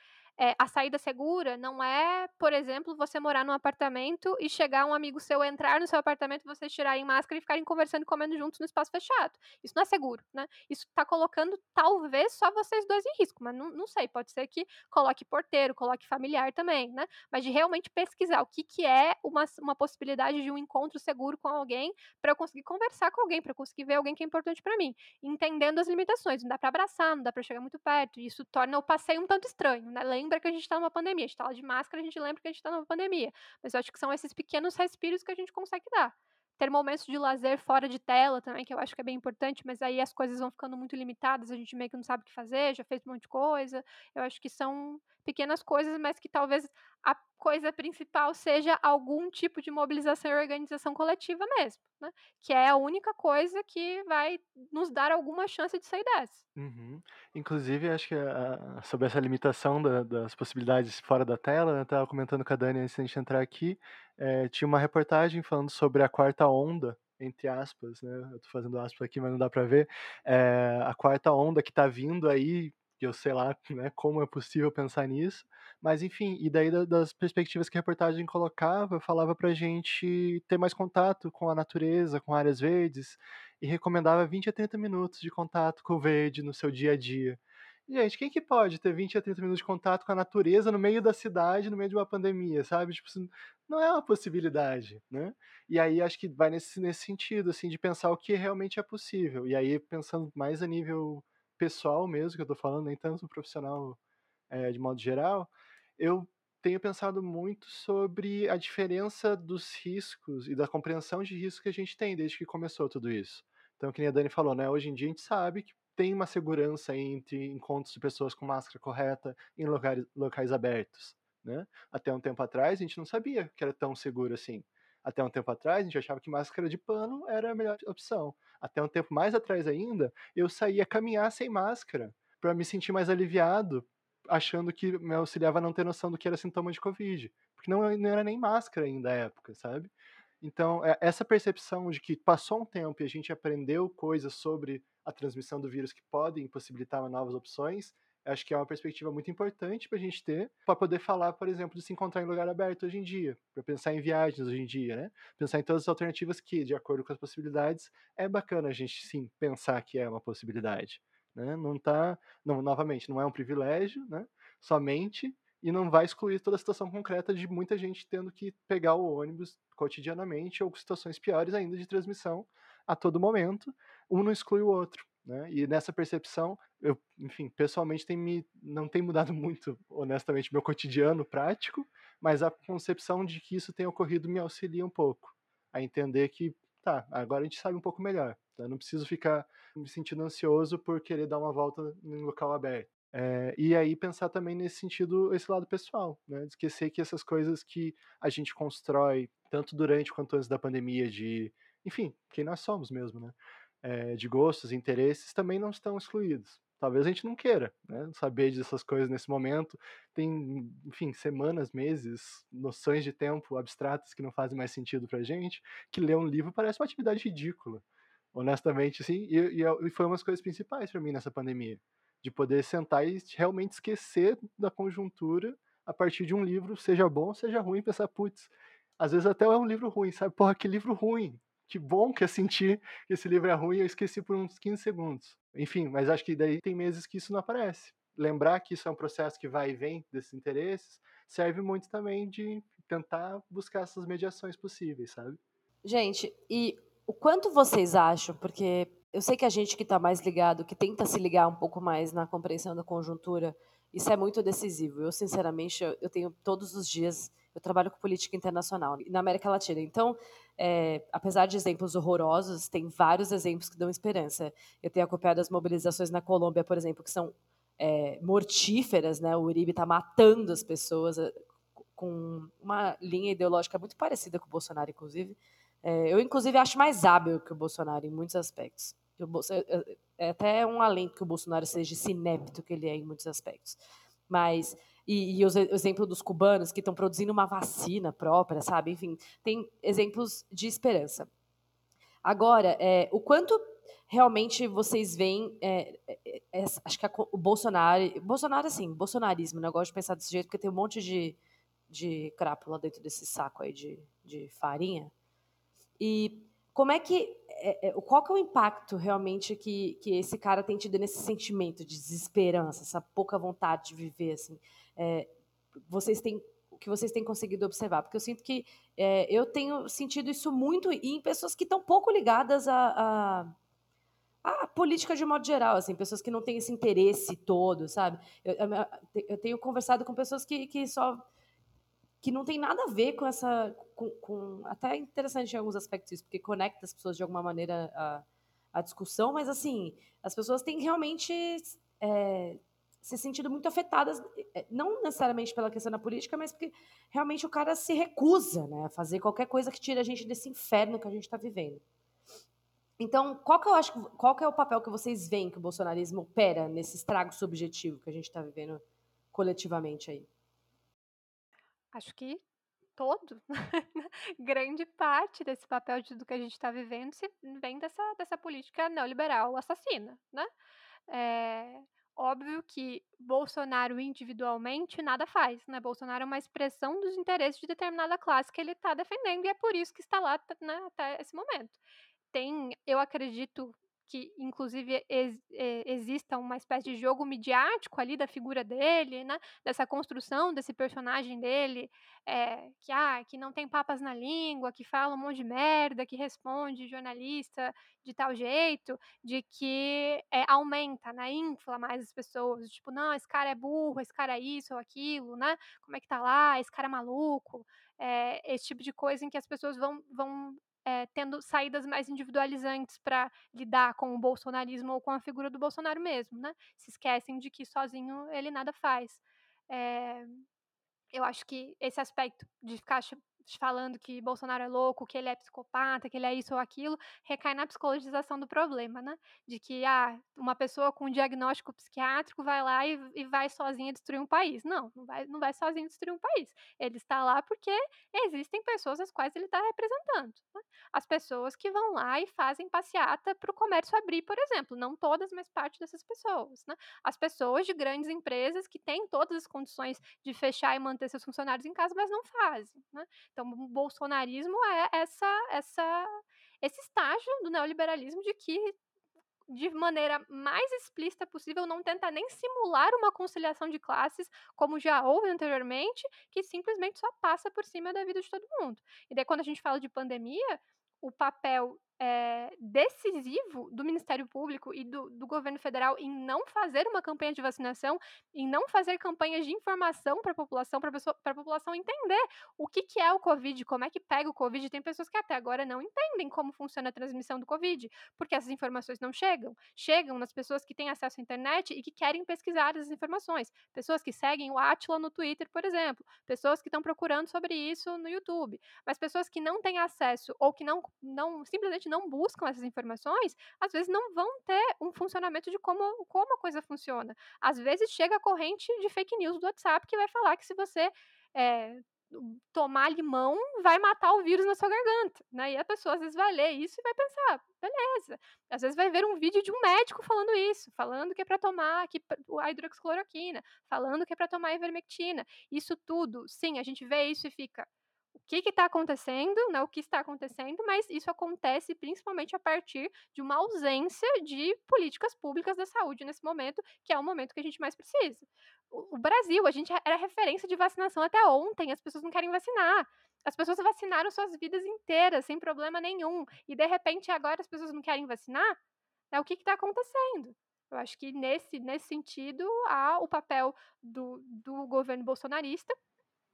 É, a saída segura não é, por exemplo, você morar num apartamento e chegar um amigo seu entrar no seu apartamento, vocês tirarem máscara e ficarem conversando e comendo juntos no espaço fechado. Isso não é seguro, né? Isso está colocando talvez só vocês dois em risco, mas não, não sei, pode ser que coloque porteiro, coloque familiar também, né? Mas de realmente pesquisar o que, que é uma, uma possibilidade de um encontro seguro com alguém para eu conseguir conversar com alguém, para conseguir ver alguém que é importante para mim, entendendo as limitações. Não dá para abraçar, não dá para chegar muito perto, isso torna o passeio um tanto estranho, né? lembra que a gente está numa pandemia. A gente está de máscara, a gente lembra que a gente está numa pandemia. Mas eu acho que são esses pequenos respiros que a gente consegue dar. Ter momentos de lazer fora de tela também, que eu acho que é bem importante, mas aí as coisas vão ficando muito limitadas, a gente meio que não sabe o que fazer, já fez um monte de coisa. Eu acho que são pequenas coisas, mas que talvez a coisa principal seja algum tipo de mobilização e organização coletiva mesmo, né? Que é a única coisa que vai nos dar alguma chance de sair dessa. Uhum. Inclusive, acho que a, sobre essa limitação da, das possibilidades fora da tela, eu estava comentando com a Dani antes de gente entrar aqui, é, tinha uma reportagem falando sobre a quarta onda, entre aspas, né? Eu tô fazendo aspas aqui, mas não dá para ver. É, a quarta onda que está vindo aí que eu sei lá né, como é possível pensar nisso, mas enfim, e daí das perspectivas que a reportagem colocava, falava pra gente ter mais contato com a natureza, com áreas verdes, e recomendava 20 a 30 minutos de contato com o verde no seu dia a dia. Gente, quem que pode ter 20 a 30 minutos de contato com a natureza no meio da cidade, no meio de uma pandemia, sabe? Tipo, não é uma possibilidade, né? E aí acho que vai nesse, nesse sentido, assim, de pensar o que realmente é possível. E aí pensando mais a nível pessoal mesmo, que eu tô falando, nem tanto profissional é, de modo geral, eu tenho pensado muito sobre a diferença dos riscos e da compreensão de risco que a gente tem desde que começou tudo isso. Então, que nem a Dani falou, né? Hoje em dia a gente sabe que tem uma segurança entre encontros de pessoas com máscara correta em locais, locais abertos, né? Até um tempo atrás a gente não sabia que era tão seguro assim. Até um tempo atrás, a gente achava que máscara de pano era a melhor opção. Até um tempo mais atrás ainda, eu saía caminhar sem máscara para me sentir mais aliviado achando que me auxiliava a não ter noção do que era sintoma de Covid. Porque não, não era nem máscara ainda à época, sabe? Então, é, essa percepção de que passou um tempo e a gente aprendeu coisas sobre a transmissão do vírus que podem possibilitar novas opções, acho que é uma perspectiva muito importante para a gente ter, para poder falar, por exemplo, de se encontrar em lugar aberto hoje em dia, para pensar em viagens hoje em dia, né? Pensar em todas as alternativas que, de acordo com as possibilidades, é bacana a gente sim pensar que é uma possibilidade, né? Não tá, não, novamente, não é um privilégio, né? Somente e não vai excluir toda a situação concreta de muita gente tendo que pegar o ônibus cotidianamente ou situações piores ainda de transmissão a todo momento. Um não exclui o outro. Né? E nessa percepção, eu, enfim, pessoalmente tem me, não tem mudado muito, honestamente, meu cotidiano prático, mas a concepção de que isso tem ocorrido me auxilia um pouco a entender que, tá, agora a gente sabe um pouco melhor. Tá? Não preciso ficar me sentindo ansioso por querer dar uma volta em local aberto. É, e aí pensar também nesse sentido, esse lado pessoal, né? Esquecer que essas coisas que a gente constrói, tanto durante quanto antes da pandemia, de, enfim, quem nós somos mesmo, né? É, de gostos, interesses, também não estão excluídos. Talvez a gente não queira né, saber dessas coisas nesse momento. Tem, enfim, semanas, meses, noções de tempo abstratas que não fazem mais sentido pra gente, que ler um livro parece uma atividade ridícula, honestamente, assim, e, e, e foi uma das coisas principais para mim nessa pandemia de poder sentar e realmente esquecer da conjuntura a partir de um livro, seja bom, seja ruim, pensar, putz, às vezes até é um livro ruim, sabe? Porra, que livro ruim. Que bom que eu senti que esse livro é ruim eu esqueci por uns 15 segundos. Enfim, mas acho que daí tem meses que isso não aparece. Lembrar que isso é um processo que vai e vem desses interesses serve muito também de tentar buscar essas mediações possíveis, sabe? Gente, e o quanto vocês acham, porque eu sei que a gente que está mais ligado, que tenta se ligar um pouco mais na compreensão da conjuntura, isso é muito decisivo. Eu, sinceramente, eu, tenho todos os dias, eu trabalho com política internacional na América Latina. Então, é, apesar de exemplos horrorosos, tem vários exemplos que dão esperança. Eu tenho acompanhado as mobilizações na Colômbia, por exemplo, que são é, mortíferas, né? O Uribe está matando as pessoas é, com uma linha ideológica muito parecida com o Bolsonaro, inclusive. É, eu, inclusive, acho mais hábil que o Bolsonaro em muitos aspectos. É, é, é até um alento que o Bolsonaro seja esse inepto que ele é em muitos aspectos. Mas, e, e o exemplo dos cubanos que estão produzindo uma vacina própria, sabe? Enfim, tem exemplos de esperança. Agora, é, o quanto realmente vocês veem, é, é, é acho que a, o Bolsonaro, Bolsonaro assim, bolsonarismo, né? de pensar desse jeito, porque tem um monte de, de crápula dentro desse saco aí de, de farinha, e como é que. É, é, qual que é o impacto realmente que, que esse cara tem tido nesse sentimento de desesperança, essa pouca vontade de viver, assim? É, vocês têm que vocês têm conseguido observar? Porque eu sinto que é, eu tenho sentido isso muito em pessoas que estão pouco ligadas a, a, a, política de modo geral, assim, pessoas que não têm esse interesse todo, sabe? Eu, eu tenho conversado com pessoas que, que só que não tem nada a ver com essa. Com, com, até é interessante em alguns aspectos isso, porque conecta as pessoas de alguma maneira à, discussão, mas assim, as pessoas têm realmente é, se sentido muito afetadas, é, não necessariamente pela questão da política, mas porque realmente o cara se recusa né, a fazer qualquer coisa que tire a gente desse inferno que a gente está vivendo. Então, qual que eu acho, qual que é o papel que vocês veem que o bolsonarismo opera nesse estrago subjetivo que a gente está vivendo coletivamente aí? Acho que todo, grande parte desse papel de, do que a gente está vivendo se, vem dessa, dessa política neoliberal assassina, né? É, óbvio que Bolsonaro individualmente nada faz, né? Bolsonaro é uma expressão dos interesses de determinada classe que ele está defendendo e é por isso que está lá né, até esse momento. Tem, eu acredito, que inclusive ex, exista uma espécie de jogo midiático ali da figura dele, né? Dessa construção desse personagem dele, é, que ah, que não tem papas na língua, que fala um monte de merda, que responde jornalista de tal jeito, de que é, aumenta, né? Infla mais as pessoas, tipo, não, esse cara é burro, esse cara é isso ou aquilo, né? Como é que tá lá? Esse cara é maluco. É, esse tipo de coisa em que as pessoas vão, vão é, tendo saídas mais individualizantes para lidar com o bolsonarismo ou com a figura do Bolsonaro mesmo, né? Se esquecem de que sozinho ele nada faz. É, eu acho que esse aspecto de ficar falando que Bolsonaro é louco, que ele é psicopata, que ele é isso ou aquilo, recai na psicologização do problema, né? De que ah, uma pessoa com um diagnóstico psiquiátrico vai lá e, e vai sozinha destruir um país. Não, não vai, não vai sozinho destruir um país. Ele está lá porque existem pessoas as quais ele está representando. Né? As pessoas que vão lá e fazem passeata para o comércio abrir, por exemplo. Não todas, mas parte dessas pessoas. Né? As pessoas de grandes empresas que têm todas as condições de fechar e manter seus funcionários em casa, mas não fazem. Né? Então, o bolsonarismo é essa, essa, esse estágio do neoliberalismo de que de maneira mais explícita possível, não tenta nem simular uma conciliação de classes, como já houve anteriormente, que simplesmente só passa por cima da vida de todo mundo. E daí, quando a gente fala de pandemia, o papel é, decisivo do Ministério Público e do, do, governo federal em não fazer uma campanha de vacinação, em não fazer campanhas de informação para a população, para a população entender o que, que é o Covid, como é que pega o Covid. Tem pessoas que até agora não entendem como funciona a transmissão do Covid, porque essas informações não chegam. Chegam nas pessoas que têm acesso à internet e que querem pesquisar essas informações. Pessoas que seguem o Atila no Twitter, por exemplo. Pessoas que estão procurando sobre isso no YouTube. Mas pessoas que não têm acesso ou que não, não simplesmente não buscam essas informações, às vezes não vão ter um funcionamento de como, como a coisa funciona. Às vezes chega a corrente de fake news do WhatsApp que vai falar que se você é, tomar limão vai matar o vírus na sua garganta, né? E a pessoa às vezes vai ler isso e vai pensar, beleza. Às vezes vai ver um vídeo de um médico falando isso, falando que é para tomar que, a hidroxicloroquina, falando que é para tomar ivermectina. Isso tudo, sim, a gente vê isso e fica, que está acontecendo, né, o que está acontecendo, mas isso acontece principalmente a partir de uma ausência de políticas públicas da saúde nesse momento, que é o momento que a gente mais precisa. O, Brasil, a gente era referência de vacinação até ontem, as pessoas não querem vacinar. As pessoas vacinaram suas vidas inteiras, sem problema nenhum, e de repente agora as pessoas não querem vacinar? É o que está acontecendo? Eu acho que nesse, nesse sentido há o papel do, do governo bolsonarista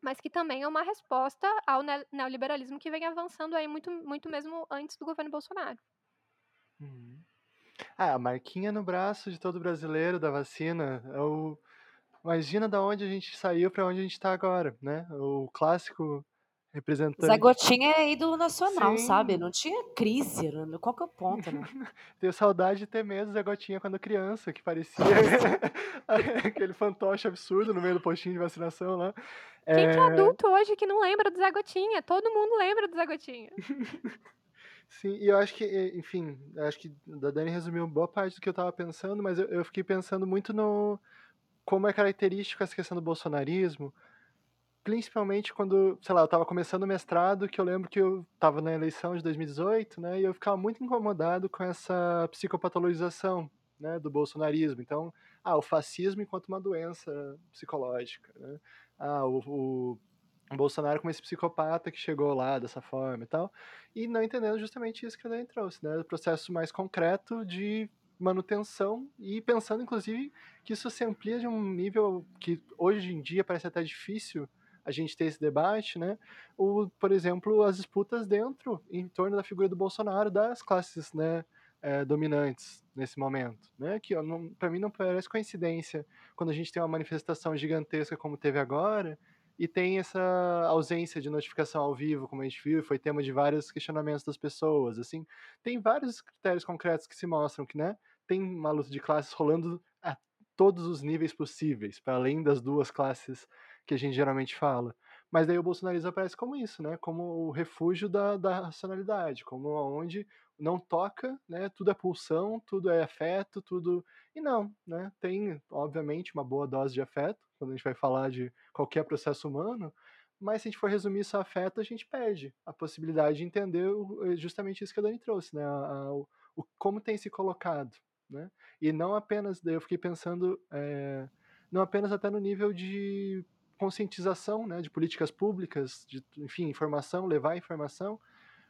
mas que também é uma resposta ao neoliberalismo que vem avançando aí muito, muito mesmo antes do governo Bolsonaro. Uhum. Ah, a marquinha no braço de todo brasileiro da vacina. É o... Imagina da onde a gente saiu para onde a gente está agora, né? O clássico representante. Zé Gotinha é ídolo nacional, Sim. sabe? Não tinha crise. Qual que é o ponto, né? Tenho saudade de ter medo do Zé Gotinha quando criança, que parecia aquele fantoche absurdo no meio do postinho de vacinação lá. Quem é... que é adulto hoje que não lembra do Zé Gotinha? Todo mundo lembra do Zé Gotinha. Sim, e eu acho que, enfim, acho que a Dani resumiu boa parte do que eu estava pensando, mas eu, eu fiquei pensando muito no como é característico essa questão do bolsonarismo, principalmente quando, sei lá, eu estava começando o mestrado, que eu lembro que eu estava na eleição de 2018, né, e eu ficava muito incomodado com essa psicopatologização, né, do bolsonarismo. Então, ah, o fascismo enquanto uma doença psicológica, né? Ah, o, o Bolsonaro como esse psicopata que chegou lá dessa forma e tal, e não entendendo justamente isso que a Dani trouxe, né, o processo mais concreto de manutenção e pensando inclusive que isso se amplia de um nível que hoje em dia parece até difícil a gente ter esse debate, né? O, por exemplo, as disputas dentro, em torno da figura do Bolsonaro, das classes, né? É, dominantes nesse momento, né? Que para mim não parece coincidência quando a gente tem uma manifestação gigantesca como teve agora e tem essa ausência de notificação ao vivo, como a gente viu, foi tema de vários questionamentos das pessoas, assim, tem vários critérios concretos que se mostram que, né? Tem uma luta de classes rolando a todos os níveis possíveis, para além das duas classes que a gente geralmente fala. Mas daí o bolsonarismo aparece como isso, né? Como o refúgio da, da racionalidade, como onde não toca, né? Tudo é pulsão, tudo é afeto, tudo. E não, né? Tem, obviamente, uma boa dose de afeto, quando a gente vai falar de qualquer processo humano, mas se a gente for resumir isso a afeto, a gente perde a possibilidade de entender justamente isso que a Dani trouxe, né? A, a, o, como tem se colocado, né? E não apenas, eu fiquei pensando, é, não apenas até no nível de conscientização né, de políticas públicas, de, enfim, informação, levar informação,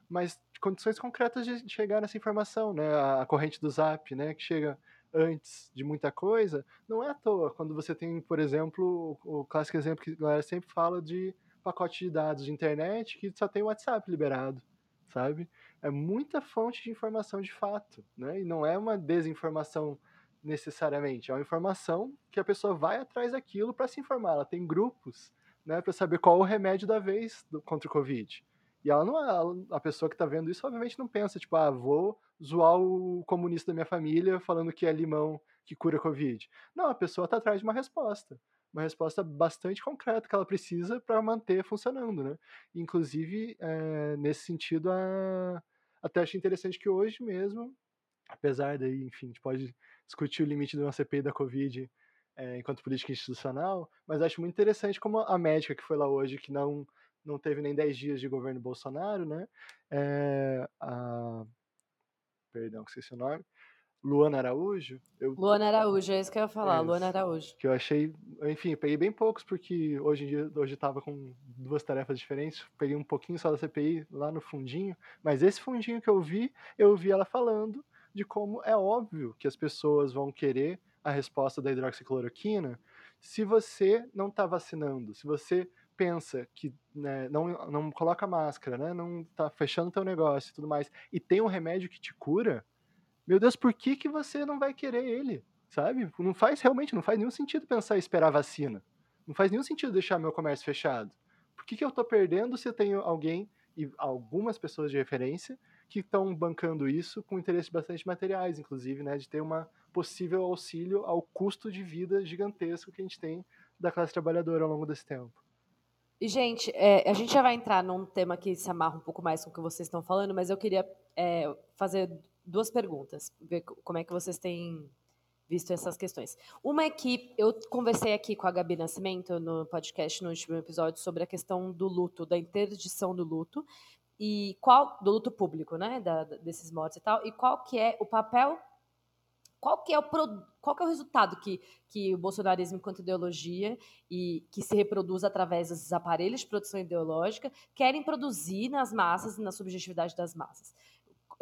mas condições concretas de chegar nessa informação, né? A corrente do Zap, né, que chega antes de muita coisa, não é à toa quando você tem, por exemplo, o, clássico exemplo que a galera sempre fala de pacote de dados de internet que só tem o WhatsApp liberado, sabe? É muita fonte de informação de fato, né? E não é uma desinformação necessariamente. É uma informação que a pessoa vai atrás daquilo para se informar. Ela tem grupos né, para saber qual o remédio da vez do, contra o Covid. E ela não é, a pessoa que está vendo isso, obviamente não pensa, tipo, ah, vou zoar o comunista da minha família falando que é limão que cura Covid. Não, a pessoa está atrás de uma resposta. Uma resposta bastante concreta que ela precisa para manter funcionando, né? Inclusive, é, nesse sentido, a, até acho interessante que hoje mesmo, apesar daí, enfim, a gente pode discutir o limite de uma CPI da Covid é, enquanto política institucional, mas acho muito interessante como a médica que foi lá hoje, que não não teve nem 10 dias de governo Bolsonaro, né? É, a, perdão, esqueci o nome. Luana Araújo. Eu, Luana Araújo, é isso que eu ia falar, é Luana Araújo. Que eu achei, enfim, eu peguei bem poucos, porque hoje em dia, hoje estava com duas tarefas diferentes, peguei um pouquinho só da CPI lá no fundinho, mas esse fundinho que eu vi, eu vi ela falando de como é óbvio que as pessoas vão querer a resposta da hidroxicloroquina se você não está vacinando, se você pensa que né, não, não coloca máscara, né, não está fechando teu negócio e tudo mais, e tem um remédio que te cura, meu Deus, por que, que você não vai querer ele? Sabe? Não faz realmente, não faz nenhum sentido pensar em esperar vacina. Não faz nenhum sentido deixar meu comércio fechado. Por que, que eu estou perdendo se eu tenho alguém e algumas pessoas de referência que estão bancando isso com interesses bastante materiais, inclusive, né, de ter uma possível auxílio ao custo de vida gigantesco que a gente tem da classe trabalhadora ao longo desse tempo. E, gente, é, a gente já vai entrar num tema que se amarra um pouco mais com o que vocês estão falando, mas eu queria é, fazer duas perguntas, ver como é que vocês têm visto essas questões. Uma é que eu conversei aqui com a Gabi Nascimento no podcast no último episódio sobre a questão do luto, da interdição do luto e qual do luto público, né, da, desses mortos e tal, e qual que é o papel qual que é o, qual que é o resultado que, que o bolsonarismo enquanto ideologia e que se reproduz através desses aparelhos de produção ideológica querem produzir nas massas e na subjetividade das massas.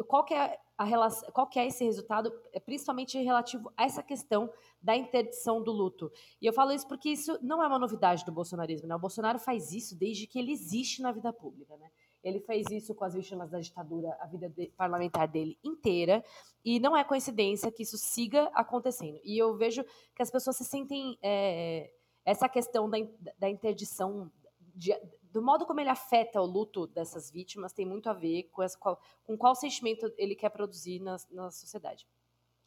Qual que é a relação, qual que é esse resultado, é principalmente relativo a essa questão da interdição do luto. E eu falo isso porque isso não é uma novidade do bolsonarismo, né? O Bolsonaro faz isso desde que ele existe na vida pública, né? Ele fez isso com as vítimas da ditadura a vida de, parlamentar dele inteira. E não é coincidência que isso siga acontecendo. E eu vejo que as pessoas se sentem. É, essa questão da, da interdição, de, do modo como ele afeta o luto dessas vítimas, tem muito a ver com, essa, com qual sentimento ele quer produzir na, na sociedade.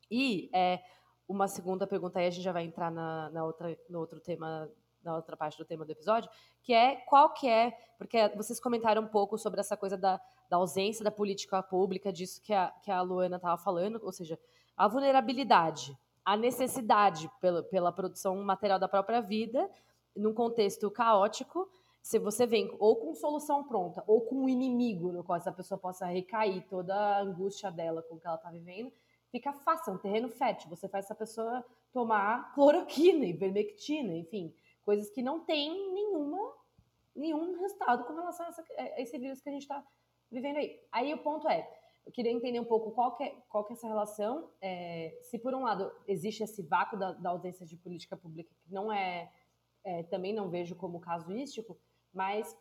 E é, uma segunda pergunta aí, a gente já vai entrar na, na outra, no outro tema na outra parte do tema do episódio, que é qual que é, porque vocês comentaram um pouco sobre essa coisa da, da ausência da política pública, disso que a, que a Luana estava falando, ou seja, a vulnerabilidade, a necessidade pela, pela produção material da própria vida, num contexto caótico, se você vem ou com solução pronta, ou com um inimigo no qual essa pessoa possa recair toda a angústia dela com o que ela está vivendo, fica fácil, é um terreno fértil. Você faz essa pessoa tomar cloroquina, ivermectina, enfim, coisas que não têm nenhuma, nenhum resultado com relação a, essa, a esse vírus que a gente está vivendo aí. Aí o ponto é, eu queria entender um pouco qual que é, qual que é essa relação, é, se por um lado existe esse vácuo da, da ausência de política pública, que não é, é, também não vejo como casuístico, mas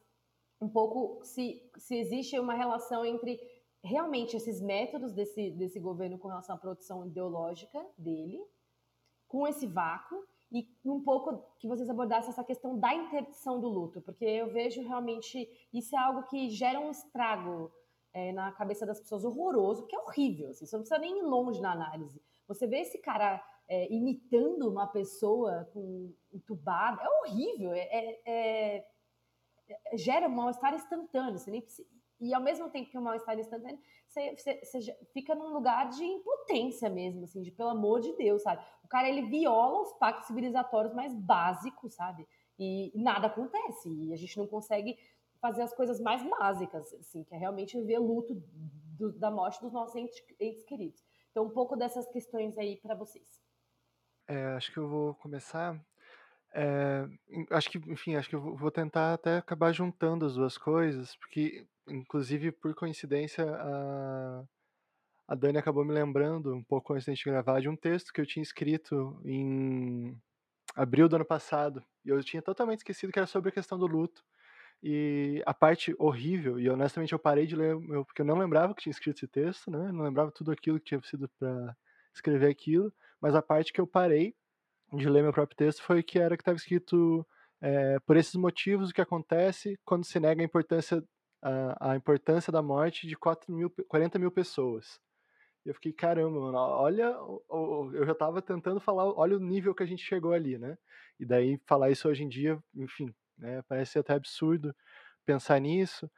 um pouco se, se existe uma relação entre realmente esses métodos desse, desse governo com relação à produção ideológica dele, com esse vácuo, e um pouco que vocês abordassem essa questão da interdição do luto, porque eu vejo realmente isso é algo que gera um estrago é, na cabeça das pessoas horroroso, que é horrível, assim, você não precisa nem ir longe na análise. Você vê esse cara é, imitando uma pessoa com entubada, é horrível, é, é, é gera um mal-estar instantâneo, você nem precisa, e ao mesmo tempo que o mal-estar instantâneo, você, você, você, fica num lugar de impotência mesmo, assim, de pelo amor de Deus, sabe? O cara, ele viola os pactos civilizatórios mais básicos, sabe? E nada acontece, e a gente não consegue fazer as coisas mais básicas, assim, que é realmente ver luto do, da morte dos nossos entes, entes, queridos. Então, um pouco dessas questões aí para vocês. É, acho que eu vou começar é, acho que, enfim, acho que eu vou tentar até acabar juntando as duas coisas, porque, inclusive, por coincidência, a, a Dani acabou me lembrando, um pouco antes da gente gravar, de um texto que eu tinha escrito em abril do ano passado, e eu tinha totalmente esquecido que era sobre a questão do luto. E a parte horrível, e honestamente eu parei de ler, porque eu não lembrava que tinha escrito esse texto, né? Não lembrava tudo aquilo que tinha sido para escrever aquilo, mas a parte que eu parei de ler meu próprio texto foi que era que estava escrito é, por esses motivos, o que acontece quando se nega a importância, a, a importância da morte de 4 mil, 40 mil pessoas. Eu fiquei, caramba, mano, olha, eu já estava tentando falar, olha o nível que a gente chegou ali, né? E daí falar isso hoje em dia, enfim, né, parece até absurdo pensar nisso,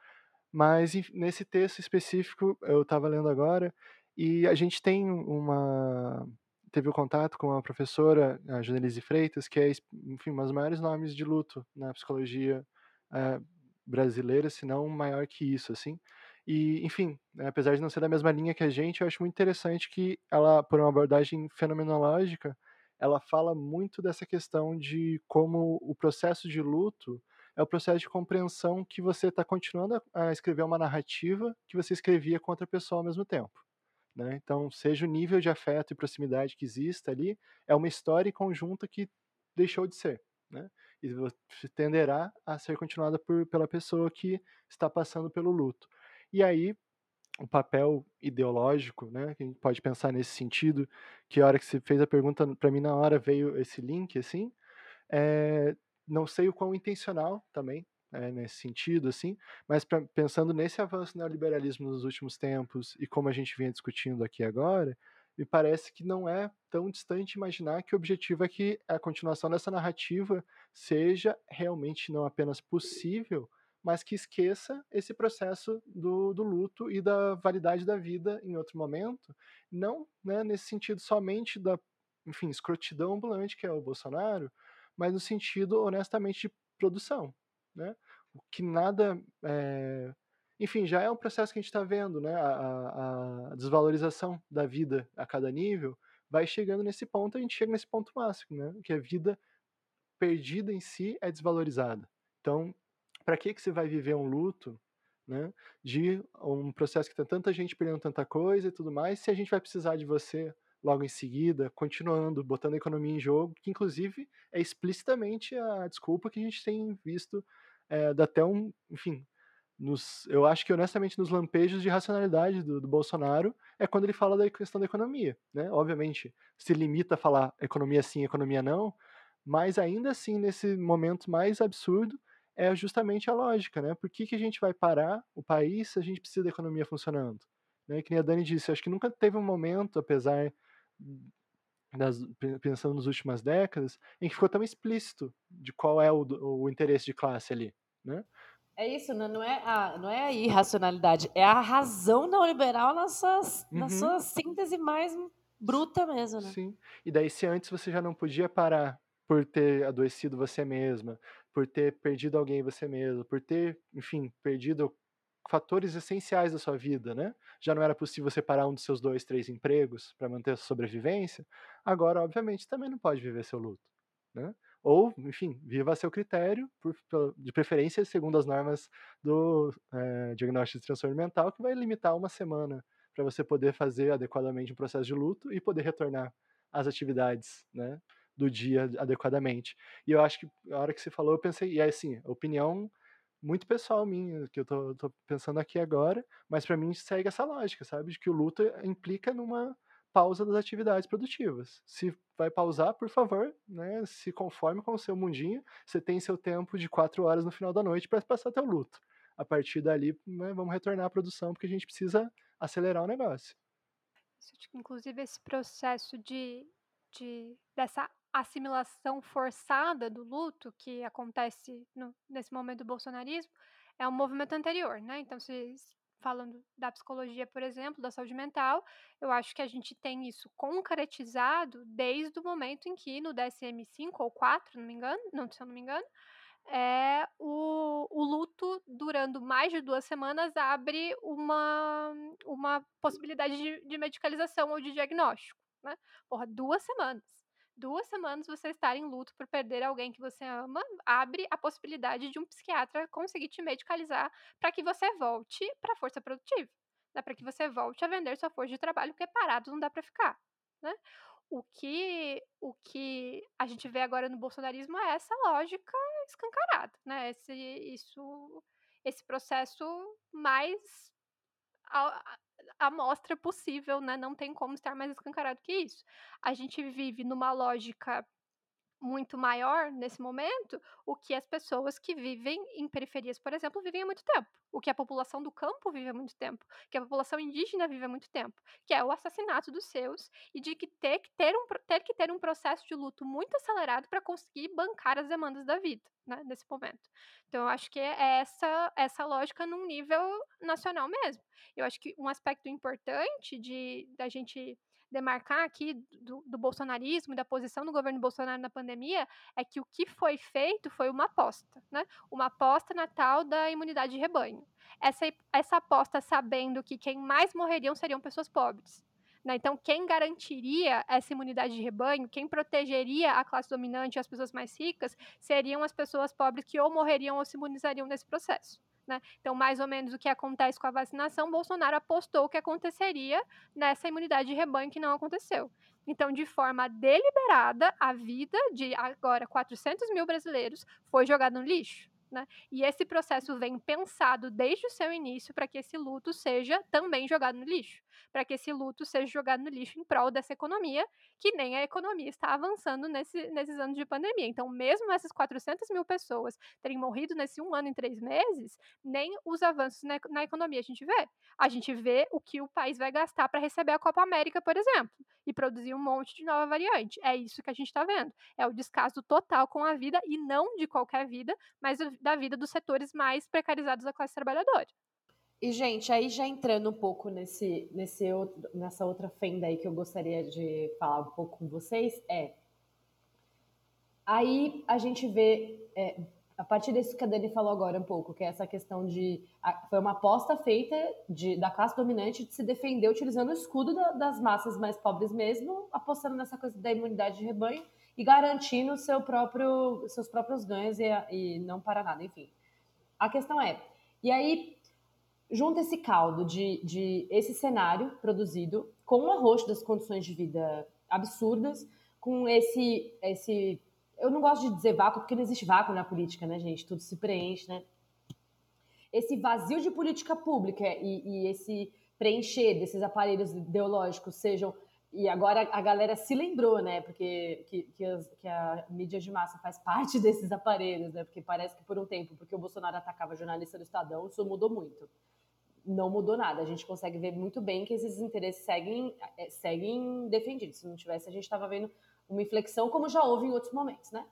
mas nesse texto específico eu estava lendo agora e a gente tem uma teve o um contato com a professora a Jonelise Freitas, que é, enfim, uma das maiores nomes de luto na psicologia é, brasileira, se não maior que isso, assim. E, enfim, né, apesar de não ser da mesma linha que a gente, eu acho muito interessante que ela, por uma abordagem fenomenológica, ela fala muito dessa questão de como o processo de luto é o processo de compreensão que você está continuando a escrever uma narrativa que você escrevia com outra pessoa ao mesmo tempo. Né? Então, seja o nível de afeto e proximidade que exista ali, é uma história conjunta que deixou de ser. Né? E tenderá a ser continuada por, pela pessoa que está passando pelo luto. E aí, o papel ideológico, né, que a gente pode pensar nesse sentido, que a hora que você fez a pergunta, para mim na hora veio esse link, assim, é, não sei o quão intencional também, é, nesse sentido, assim, mas pra, pensando nesse avanço neoliberalismo nos últimos tempos e como a gente vinha discutindo aqui agora, me parece que não é tão distante imaginar que o objetivo é que a continuação dessa narrativa seja realmente não apenas possível, mas que esqueça esse processo do, do luto e da validade da vida em outro momento, não né, nesse sentido somente da, enfim, escrotidão ambulante que é o Bolsonaro, mas no sentido, honestamente, de produção, né? O que nada, é... enfim, já é um processo que a gente está vendo, né? A, a, desvalorização da vida a cada nível vai chegando nesse ponto, a gente chega nesse ponto máximo, né? Que a vida perdida em si é desvalorizada. Então, para que que você vai viver um luto, né, de um processo que tem tanta gente perdendo tanta coisa e tudo mais, se a gente vai precisar de você logo em seguida, continuando, botando a economia em jogo, que inclusive é explicitamente a desculpa que a gente tem visto é, até um, enfim, nos, eu acho que honestamente nos lampejos de racionalidade do, do, Bolsonaro é quando ele fala da questão da economia, né? Obviamente se limita a falar economia sim, economia não, mas ainda assim nesse momento mais absurdo é justamente a lógica, né? Por que, que a gente vai parar o país se a gente precisa da economia funcionando? Né? Que nem a Dani disse, acho que nunca teve um momento, apesar das, pensando nas últimas décadas, em que ficou tão explícito de qual é o, o interesse de classe ali, né? É isso, né? não é a, não é a irracionalidade, é a razão neoliberal na sua, uhum. na sua síntese mais bruta mesmo, né? Sim. E daí, se antes você já não podia parar por ter adoecido você mesma, por ter perdido alguém você mesmo, por ter, enfim, perdido fatores essenciais da sua vida, né? Já não era possível separar um dos seus dois, três empregos para manter a sua sobrevivência. Agora, obviamente, também não pode viver seu luto, né? Ou, enfim, viva a seu critério, por, de preferência segundo as normas do é, diagnóstico de transtorno mental, que vai limitar uma semana para você poder fazer adequadamente um processo de luto e poder retornar às atividades, né? do dia adequadamente. E eu acho que a hora que você falou, eu pensei, e é assim, opinião muito pessoal minha, que eu tô, tô pensando aqui agora, mas para mim segue essa lógica, sabe? De que o luto implica numa pausa das atividades produtivas. Se vai pausar, por favor, né, se conforme com o seu mundinho, você tem seu tempo de quatro horas no final da noite para passar teu luto. A partir dali, né, vamos retornar à produção, porque a gente precisa acelerar o negócio. Inclusive, esse processo de, de dessa assimilação forçada do luto que acontece no, nesse momento do bolsonarismo é um movimento anterior, né? Então, se falando da psicologia, por exemplo, da saúde mental, eu acho que a gente tem isso concretizado desde o momento em que no DSM-5 ou 4, não me engano, não, se eu não me engano, é o, o luto durando mais de duas semanas abre uma, uma possibilidade de, de medicalização ou de diagnóstico, né? Porra, duas semanas duas semanas você estar em luto por perder alguém que você ama, abre a possibilidade de um psiquiatra conseguir te medicalizar para que você volte para a força produtiva, né? para que você volte a vender sua força de trabalho, porque parado não dá para ficar. Né? O que, o que a gente vê agora no bolsonarismo é essa lógica escancarada, né? Esse, isso, esse processo mais amostra possível, né? Não tem como estar mais escancarado que isso. A gente vive numa lógica muito maior nesse momento o que as pessoas que vivem em periferias, por exemplo, vivem há muito tempo, o que a população do campo vive há muito tempo, que a população indígena vive há muito tempo, que é o assassinato dos seus e de que ter que ter um, ter, que ter um processo de luto muito acelerado para conseguir bancar as demandas da vida, né, nesse momento. Então, eu acho que é essa, essa lógica num nível nacional mesmo. Eu acho que um aspecto importante de da gente demarcar aqui do, do bolsonarismo da posição do governo Bolsonaro na pandemia é que o que foi feito foi uma aposta, né? Uma aposta na tal da imunidade de rebanho. Essa, essa aposta sabendo que quem mais morreriam seriam pessoas pobres. Né? Então, quem garantiria essa imunidade de rebanho, quem protegeria a classe dominante e as pessoas mais ricas, seriam as pessoas pobres que ou morreriam ou se imunizariam nesse processo. Né? Então, mais ou menos o que acontece com a vacinação, Bolsonaro apostou que aconteceria nessa imunidade de rebanho que não aconteceu. Então, de forma deliberada, a vida de agora 400 mil brasileiros foi jogada no lixo. Né? E esse processo vem pensado desde o seu início para que esse luto seja também jogado no lixo para que esse luto seja jogado no lixo em prol dessa economia, que nem a economia está avançando nesse, nesses anos de pandemia. Então, mesmo essas 400 mil pessoas terem morrido nesse um ano e três meses, nem os avanços na, na economia a gente vê. A gente vê o que o país vai gastar para receber a Copa América, por exemplo, e produzir um monte de nova variante. É isso que a gente está vendo. É o descaso total com a vida, e não de qualquer vida, mas da vida dos setores mais precarizados da classe trabalhadora. E, gente, aí já entrando um pouco nesse, nesse outro, nessa outra fenda aí que eu gostaria de falar um pouco com vocês, é. Aí a gente vê, é, a partir disso que a Dani falou agora um pouco, que é essa questão de. A, foi uma aposta feita de, da classe dominante de se defender utilizando o escudo da, das massas mais pobres mesmo, apostando nessa coisa da imunidade de rebanho e garantindo seu próprio, seus próprios ganhos e, e não para nada, enfim. A questão é. E aí, junta esse caldo de, de esse cenário produzido com o arroxo das condições de vida absurdas, com esse, esse. Eu não gosto de dizer vácuo, porque não existe vácuo na política, né, gente? Tudo se preenche, né? Esse vazio de política pública e, e esse preencher desses aparelhos ideológicos sejam. E agora a galera se lembrou, né? Porque que, que, as, que, a mídia de massa faz parte desses aparelhos, né? Porque parece que por um tempo, porque o Bolsonaro atacava jornalista do Estadão, isso mudou muito não mudou nada. A gente consegue ver muito bem que esses interesses seguem, eh, seguem defendidos. Se não tivesse, a gente estava vendo uma inflexão, como já houve em outros momentos, né?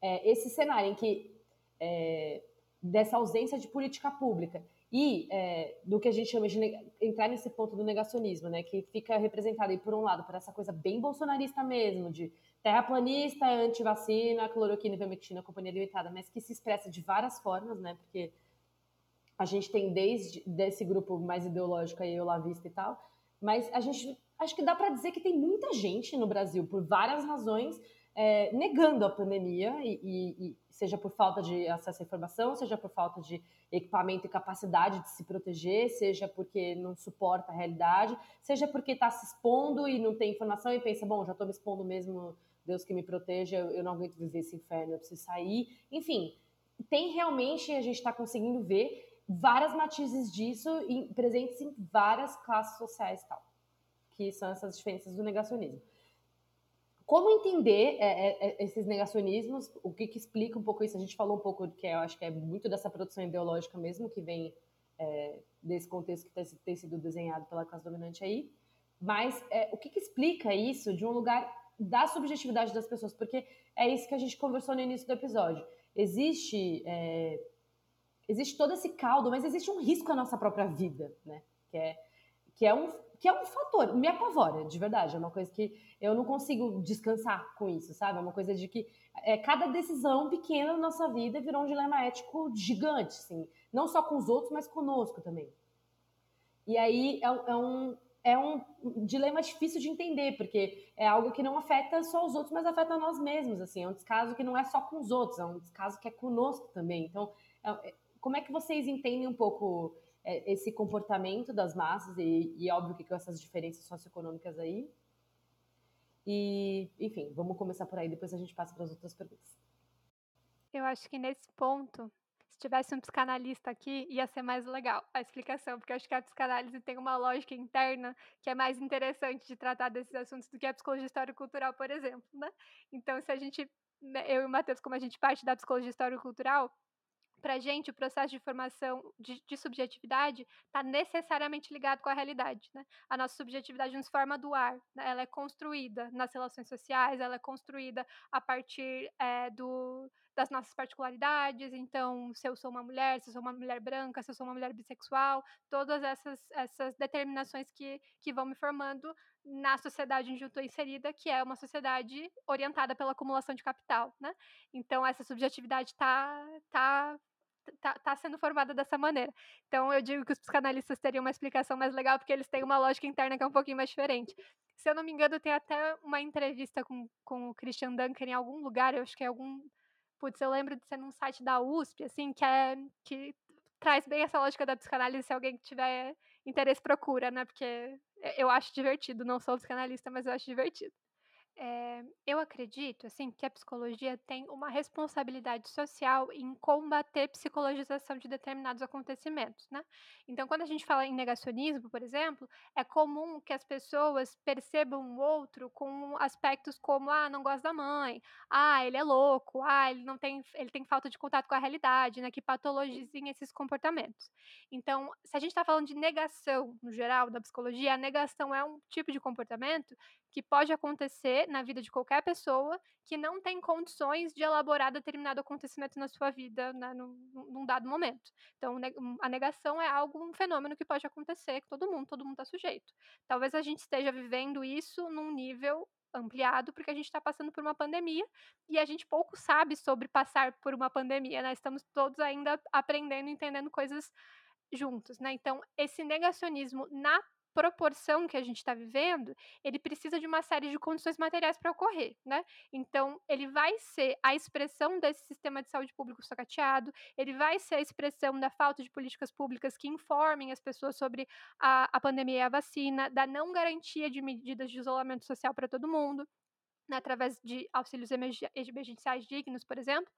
É, esse cenário em que é, dessa ausência de política pública e é, do que a gente chama de entrar nesse ponto do negacionismo, né, que fica representado aí por um lado por essa coisa bem bolsonarista mesmo, de terraplanista, antivacina, cloroquina, ivermectina, companhia limitada, mas que se expressa de várias formas, né, porque a gente tem desde desse grupo mais ideológico aí, Olavista e tal, mas a gente acho que dá para dizer que tem muita gente no Brasil, por várias razões, é, negando a pandemia, e, e, e, seja por falta de acesso à informação, seja por falta de equipamento e capacidade de se proteger, seja porque não suporta a realidade, seja porque está se expondo e não tem informação e pensa, bom, já estou me expondo mesmo, Deus que me proteja, eu, eu não aguento viver esse inferno, eu preciso sair. Enfim, tem realmente, a gente está conseguindo ver várias matizes disso em, presentes em várias classes sociais tal, que são essas diferenças do negacionismo. Como entender é, é, é, esses negacionismos? O que, que, explica um pouco isso? A gente falou um pouco que eu acho que é muito dessa produção ideológica mesmo, que vem é, desse contexto que tem, tem, sido desenhado pela classe dominante aí. Mas é, o que, que explica isso de um lugar da subjetividade das pessoas? Porque é isso que a gente conversou no início do episódio. Existe é, existe todo esse caldo, mas existe um risco à nossa própria vida, né? Que é, que é, um, que é um fator, me apavora, de verdade. É uma coisa que eu não consigo descansar com isso, sabe? É uma coisa de que é, cada decisão pequena na nossa vida virou um dilema ético gigante, assim. Não só com os outros, mas conosco também. E aí é, é um, é um dilema difícil de entender, porque é algo que não afeta só os outros, mas afeta nós mesmos, assim. É um descaso que não é só com os outros, é um descaso que é conosco também. Então, é, como é que vocês entendem um pouco é, esse comportamento das massas e, e óbvio que com essas diferenças socioeconômicas aí? E, enfim, vamos começar por aí, depois a gente passa para as outras perguntas. Eu acho que nesse ponto, se tivesse um psicanalista aqui, ia ser mais legal a explicação, porque eu acho que a psicanálise tem uma lógica interna que é mais interessante de tratar desses assuntos do que a psicologia histórico-cultural, por exemplo, né? Então, se a gente, né, eu e o Matheus, como a gente parte da psicologia histórico-cultural, para gente, o processo de formação de, de subjetividade está necessariamente ligado com a realidade. Né? A nossa subjetividade nos forma do ar, né? ela é construída nas relações sociais, ela é construída a partir é, do, das nossas particularidades. Então, se eu sou uma mulher, se eu sou uma mulher branca, se eu sou uma mulher bissexual, todas essas, essas determinações que, que vão me formando na sociedade onde eu estou inserida, que é uma sociedade orientada pela acumulação de capital, né? Então, essa subjetividade está tá, tá, tá sendo formada dessa maneira. Então, eu digo que os psicanalistas teriam uma explicação mais legal, porque eles têm uma lógica interna que é um pouquinho mais diferente. Se eu não me engano, tem até uma entrevista com, com o Christian Dunker em algum lugar, eu acho que é algum... Putz, eu lembro de ser num site da USP, assim, que é... Que traz bem essa lógica da psicanálise, se alguém tiver interesse, procura, né? Porque eu acho divertido, não sou psicanalista, mas eu acho divertido. É, eu acredito, assim, que a psicologia tem uma responsabilidade social em combater psicologização de determinados acontecimentos, né? Então, quando a gente fala em negacionismo, por exemplo, é comum que as pessoas percebam o outro com aspectos como, ah, não gosta da mãe, ah, ele é louco, ah, ele não tem, ele tem falta de contato com a realidade, né? Que patologizem esses comportamentos. Então, se a gente está falando de negação, no geral, da psicologia, a negação é um tipo de comportamento que pode acontecer na vida de qualquer pessoa que não tem condições de elaborar determinado acontecimento na sua vida né, num, num, dado momento. Então, a negação é algo, um fenômeno que pode acontecer com todo mundo, todo mundo está sujeito. Talvez a gente esteja vivendo isso num nível ampliado, porque a gente está passando por uma pandemia e a gente pouco sabe sobre passar por uma pandemia, né? Estamos todos ainda aprendendo, entendendo coisas juntos, né? Então, esse negacionismo na proporção que a gente está vivendo, ele precisa de uma série de condições materiais para ocorrer, né? Então, ele vai ser a expressão desse sistema de saúde público socateado, ele vai ser a expressão da falta de políticas públicas que informem as pessoas sobre a, a pandemia e a vacina, da não garantia de medidas de isolamento social para todo mundo, né, através de auxílios emergenciais dignos, por exemplo.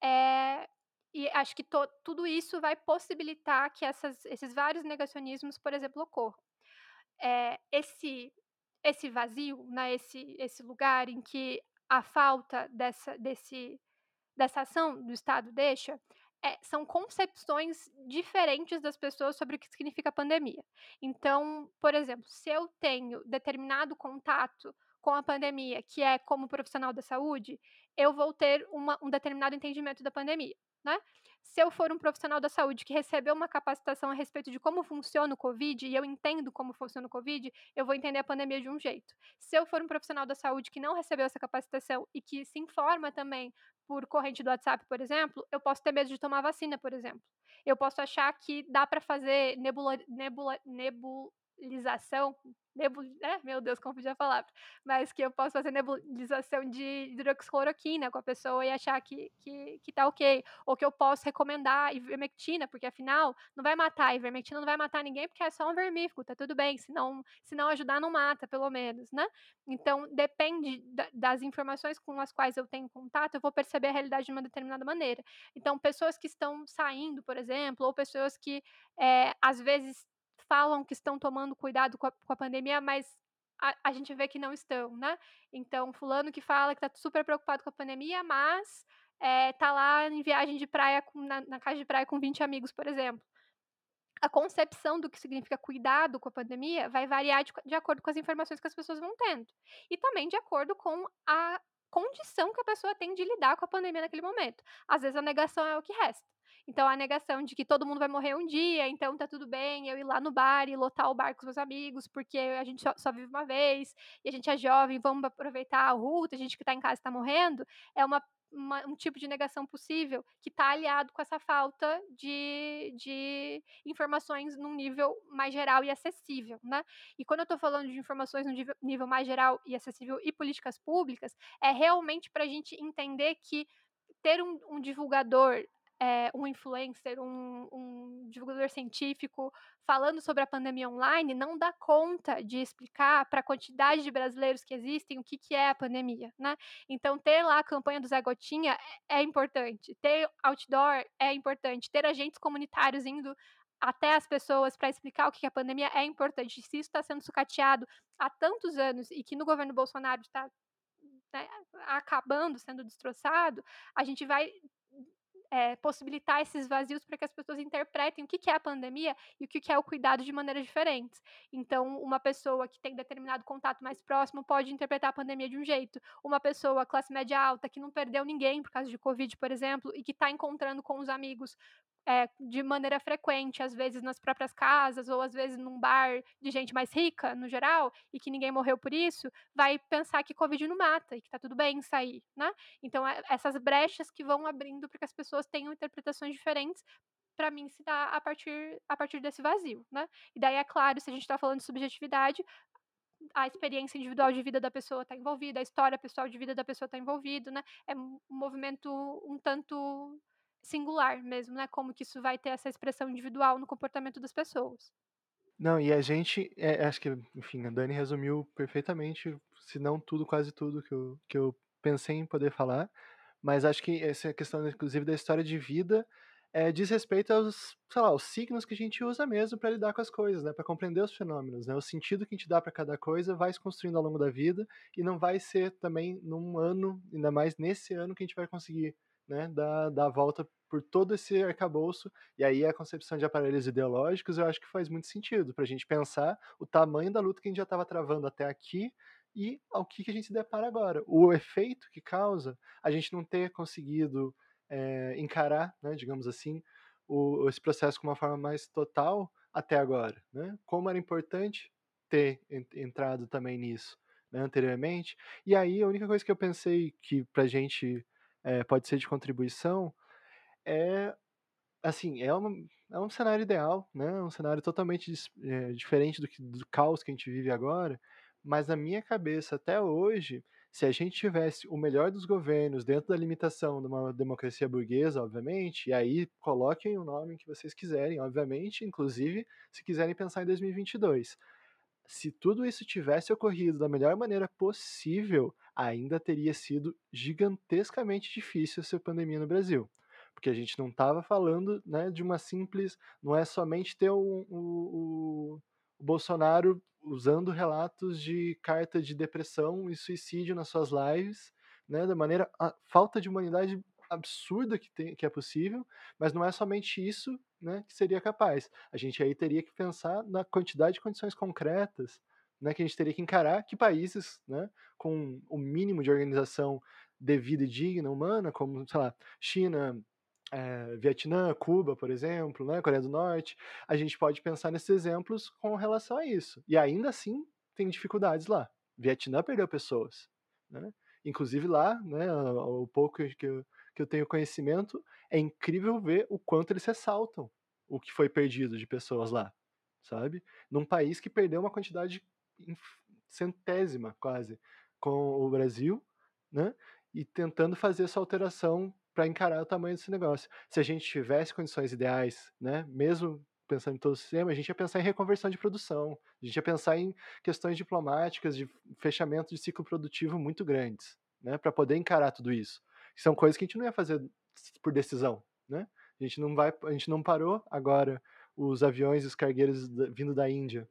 É, e acho que to, tudo isso vai possibilitar que essas, esses vários negacionismos, por exemplo, ocorram é, esse esse vazio, né, esse, esse lugar em que a falta dessa, desse, dessa ação do Estado deixa, é, são concepções diferentes das pessoas sobre o que significa pandemia. Então, por exemplo, se eu tenho determinado contato com a pandemia, que é como profissional da saúde, eu vou ter uma, um determinado entendimento da pandemia. Né? Se eu for um profissional da saúde que recebeu uma capacitação a respeito de como funciona o Covid e eu entendo como funciona o Covid, eu vou entender a pandemia de um jeito. Se eu for um profissional da saúde que não recebeu essa capacitação e que se informa também por corrente do WhatsApp, por exemplo, eu posso ter medo de tomar vacina, por exemplo. Eu posso achar que dá para fazer nebula, nebula, nebulização nebul... É, meu Deus, confundi a palavra. Mas que eu posso fazer nebulização de hidroxicloroquina com a pessoa e achar que, que, que tá ok. Ou que eu posso recomendar ivermectina, porque afinal não vai matar. Ivermectina não vai matar ninguém porque é só um vermífugo, tá tudo bem. Se não, se não ajudar, não mata, pelo menos, né? Então, depende da, das informações com as quais eu tenho contato, eu vou perceber a realidade de uma determinada maneira. Então, pessoas que estão saindo, por exemplo, ou pessoas que é, às vezes falam que estão tomando cuidado com a, com a pandemia, mas a, a, gente vê que não estão, né? Então, fulano que fala que está super preocupado com a pandemia, mas é, tá lá em viagem de praia, com, na, na casa de praia com 20 amigos, por exemplo. A concepção do que significa cuidado com a pandemia vai variar de, de acordo com as informações que as pessoas vão tendo. E também de acordo com a condição que a pessoa tem de lidar com a pandemia naquele momento. Às vezes a negação é o que resta. Então, a negação de que todo mundo vai morrer um dia, então tá tudo bem eu ir lá no bar e lotar o bar com os meus amigos, porque a gente só, só vive uma vez, e a gente é jovem, vamos aproveitar a ruta, a gente que tá em casa tá morrendo, é uma uma, um tipo de negação possível que está aliado com essa falta de, de informações num nível mais geral e acessível, né? E quando eu estou falando de informações num nível, mais geral e acessível e políticas públicas, é realmente para a gente entender que ter um, um divulgador é, um influencer, um, um, divulgador científico falando sobre a pandemia online não dá conta de explicar para a quantidade de brasileiros que existem o que, que é a pandemia, né? Então, ter lá a campanha do Zé Gotinha é, é importante, ter outdoor é importante, ter agentes comunitários indo até as pessoas para explicar o que é a pandemia é importante. Se isso está sendo sucateado há tantos anos e que no governo Bolsonaro está né, acabando, sendo destroçado, a gente vai é, possibilitar esses vazios para que as pessoas interpretem o que, que é a pandemia e o que, que é o cuidado de maneiras diferentes. Então, uma pessoa que tem determinado contato mais próximo pode interpretar a pandemia de um jeito. Uma pessoa, classe média alta, que não perdeu ninguém por causa de Covid, por exemplo, e que está encontrando com os amigos é, de maneira frequente, às vezes nas próprias casas, ou às vezes num bar de gente mais rica, no geral, e que ninguém morreu por isso, vai pensar que Covid não mata e que tá tudo bem sair, né? Então, é, essas brechas que vão abrindo para que as pessoas tenham interpretações diferentes para mim se dá a partir, a partir desse vazio, né? E daí, é claro, se a gente está falando de subjetividade, a experiência individual de vida da pessoa está envolvida, a história pessoal de vida da pessoa está envolvida, né? É um movimento um tanto singular mesmo, né? Como que isso vai ter essa expressão individual no comportamento das pessoas. Não, e a gente, é, acho que, enfim, a Dani resumiu perfeitamente, se não tudo, quase tudo que eu, que eu pensei em poder falar, mas acho que essa questão, inclusive, da história de vida é, diz respeito aos, sei lá, os signos que a gente usa mesmo para lidar com as coisas, né, para compreender os fenômenos, né, o sentido que a gente dá para cada coisa vai se construindo ao longo da vida e não vai ser também num ano, ainda mais nesse ano que a gente vai conseguir né, dar, dar a volta por todo esse arcabouço, e aí a concepção de aparelhos ideológicos eu acho que faz muito sentido para a gente pensar o tamanho da luta que a gente já estava travando até aqui e ao que, que a gente se depara agora. O efeito que causa a gente não ter conseguido é, encarar, né, digamos assim, o, esse processo com uma forma mais total até agora. Né? Como era importante ter entrado também nisso né, anteriormente. E aí a única coisa que eu pensei que para a gente é, pode ser de contribuição, é assim, é, uma, é um cenário ideal, né? Um cenário totalmente é, diferente do, que, do caos que a gente vive agora, mas na minha cabeça, até hoje, se a gente tivesse o melhor dos governos dentro da limitação de uma democracia burguesa, obviamente, e aí coloquem o nome que vocês quiserem, obviamente, inclusive se quiserem pensar em 2022 se tudo isso tivesse ocorrido da melhor maneira possível, ainda teria sido gigantescamente difícil essa pandemia no Brasil. Porque a gente não estava falando né, de uma simples. Não é somente ter o Bolsonaro usando relatos de carta de depressão e suicídio nas suas lives, né, da maneira. a falta de humanidade absurda que, tem, que é possível, mas não é somente isso né, que seria capaz. A gente aí teria que pensar na quantidade de condições concretas né, que a gente teria que encarar que países né, com o mínimo de organização devida e digna, humana, como, sei lá, China, é, Vietnã, Cuba, por exemplo, né, Coreia do Norte, a gente pode pensar nesses exemplos com relação a isso. E ainda assim tem dificuldades lá. Vietnã perdeu pessoas. Né? Inclusive lá, né, o pouco que eu, que eu tenho conhecimento, é incrível ver o quanto eles ressaltam o que foi perdido de pessoas lá, sabe? Num país que perdeu uma quantidade centésima, quase, com o Brasil, né? E tentando fazer essa alteração para encarar o tamanho desse negócio. Se a gente tivesse condições ideais, né? Mesmo pensando em todo o sistema, a gente ia pensar em reconversão de produção, a gente ia pensar em questões diplomáticas de fechamento de ciclo produtivo muito grandes, né? Para poder encarar tudo isso são coisas que a gente não ia fazer por decisão, né? A gente não vai, a gente não parou agora os aviões e os cargueiros vindo da Índia,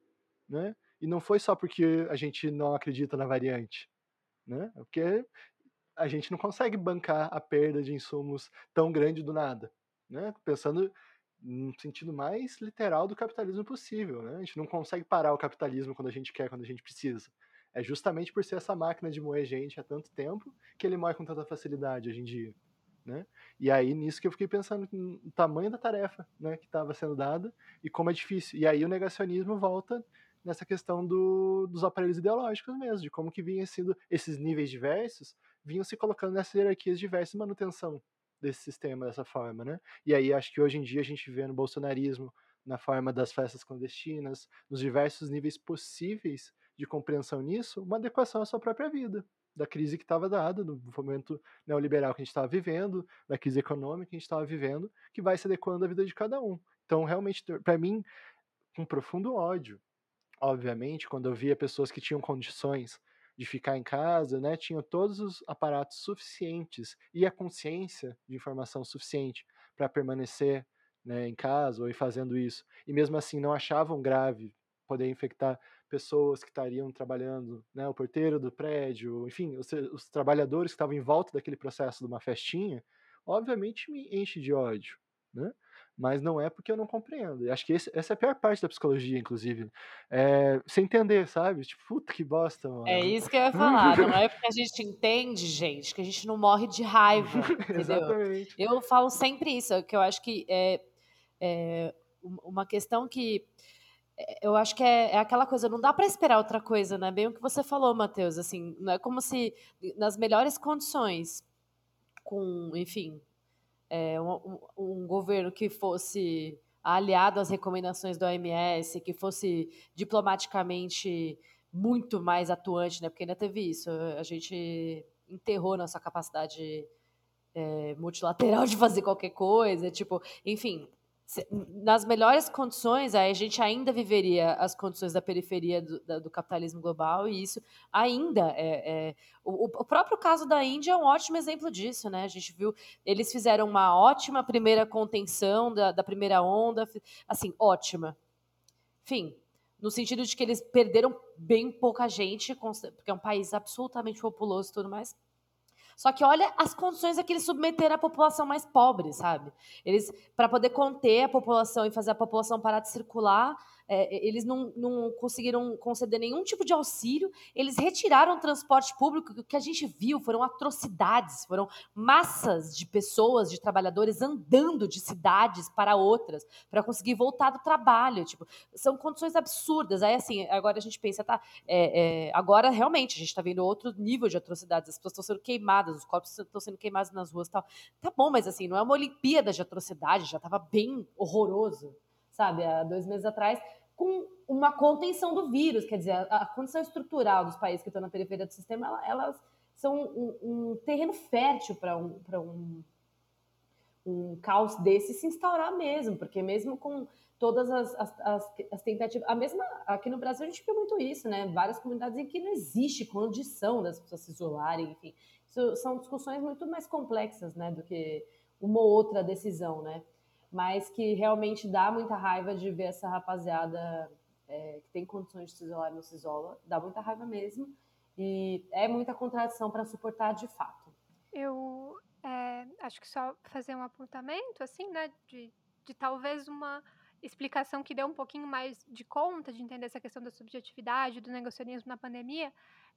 né? E não foi só porque a gente não acredita na variante, né? É porque a gente não consegue bancar a perda de insumos tão grande do nada, né? Pensando no sentido mais literal do capitalismo possível, né? A gente não consegue parar o capitalismo quando a gente quer, quando a gente precisa. É justamente por ser essa máquina de moer gente há tanto tempo que ele moe com tanta facilidade hoje em dia. Né? E aí, nisso que eu fiquei pensando no tamanho da tarefa né, que estava sendo dada e como é difícil. E aí o negacionismo volta nessa questão do, dos aparelhos ideológicos mesmo, de como que vinha sendo esses níveis diversos, vinham se colocando nessas hierarquias diversas de manutenção desse sistema dessa forma, né? E aí acho que hoje em dia a gente vê no bolsonarismo, na forma das festas clandestinas, nos diversos níveis possíveis de compreensão nisso, uma adequação à sua própria vida. da crise que estava dada, do momento neoliberal que a gente estava vivendo, da crise econômica que a gente estava vivendo, que vai se adequando à vida de cada um. Então, realmente, para mim, com profundo ódio, obviamente, quando eu via pessoas que tinham condições de ficar em casa, né, tinham todos os aparatos suficientes e a consciência de informação suficiente para permanecer né, em casa ou ir fazendo isso, e mesmo assim não achavam grave poder infectar pessoas que estariam trabalhando, né, o porteiro do prédio, enfim, os, os trabalhadores que estavam em volta daquele processo de uma festinha, obviamente me enche de ódio, né? Mas não é porque eu não compreendo. E acho que esse, essa é a pior parte da psicologia, inclusive. É, você entender, sabe? Tipo, puta que bosta, mano. É isso que eu ia falar. não é porque a gente entende, gente, que a gente não morre de raiva. Exatamente. Eu falo sempre isso, que eu acho que é, é uma questão que é, eu acho que é, é, aquela coisa, não dá para esperar outra coisa, né? Bem o que você falou, Matheus, assim, não é como se nas melhores condições, com, enfim, é, um, um, governo que fosse aliado às recomendações da OMS, que fosse diplomaticamente muito mais atuante, né? Porque ainda teve isso. A gente enterrou nossa capacidade é, multilateral de fazer qualquer coisa, tipo, enfim, nas melhores condições, a gente ainda viveria as condições da periferia do, do capitalismo global, e isso ainda é. é o, o, próprio caso da Índia é um ótimo exemplo disso, né? A gente viu, eles fizeram uma ótima primeira contenção da, da primeira onda, assim, ótima. Enfim, no sentido de que eles perderam bem pouca gente, porque é um país absolutamente populoso e tudo mais. Só que olha as condições a que eles submeteram a população mais pobre, sabe? Eles, para poder conter a população e fazer a população parar de circular, é, eles não, não conseguiram conceder nenhum tipo de auxílio, eles retiraram o transporte público, o que a gente viu foram atrocidades, foram massas de pessoas, de trabalhadores andando de cidades para outras, para conseguir voltar do trabalho, tipo, são condições absurdas, aí assim, agora a gente pensa, tá, é, é, agora realmente a gente está vendo outro nível de atrocidades, as pessoas estão sendo queimadas, os corpos estão sendo queimados nas ruas tal, tá bom, mas assim, não é uma Olimpíada de atrocidade, já estava bem horroroso, sabe, há dois meses atrás, com uma contenção do vírus, quer dizer, a, condição estrutural dos países que estão na periferia do sistema, ela, elas são um, um terreno fértil para um, um, um caos desse se instaurar mesmo, porque mesmo com todas as, as, as, as, tentativas. A mesma aqui no Brasil a gente vê muito isso, né? Várias comunidades em que não existe condição das pessoas se isolarem, enfim. Isso são discussões muito mais complexas, né, do que uma ou outra decisão, né? Mas que realmente dá muita raiva de ver essa rapaziada é, que tem condições de se isolar e não se isola, dá muita raiva mesmo, e é muita contradição para suportar de fato. Eu é, acho que só fazer um apontamento, assim, né, de, de talvez uma explicação que dê um pouquinho mais de conta de entender essa questão da subjetividade, do negacionismo na pandemia,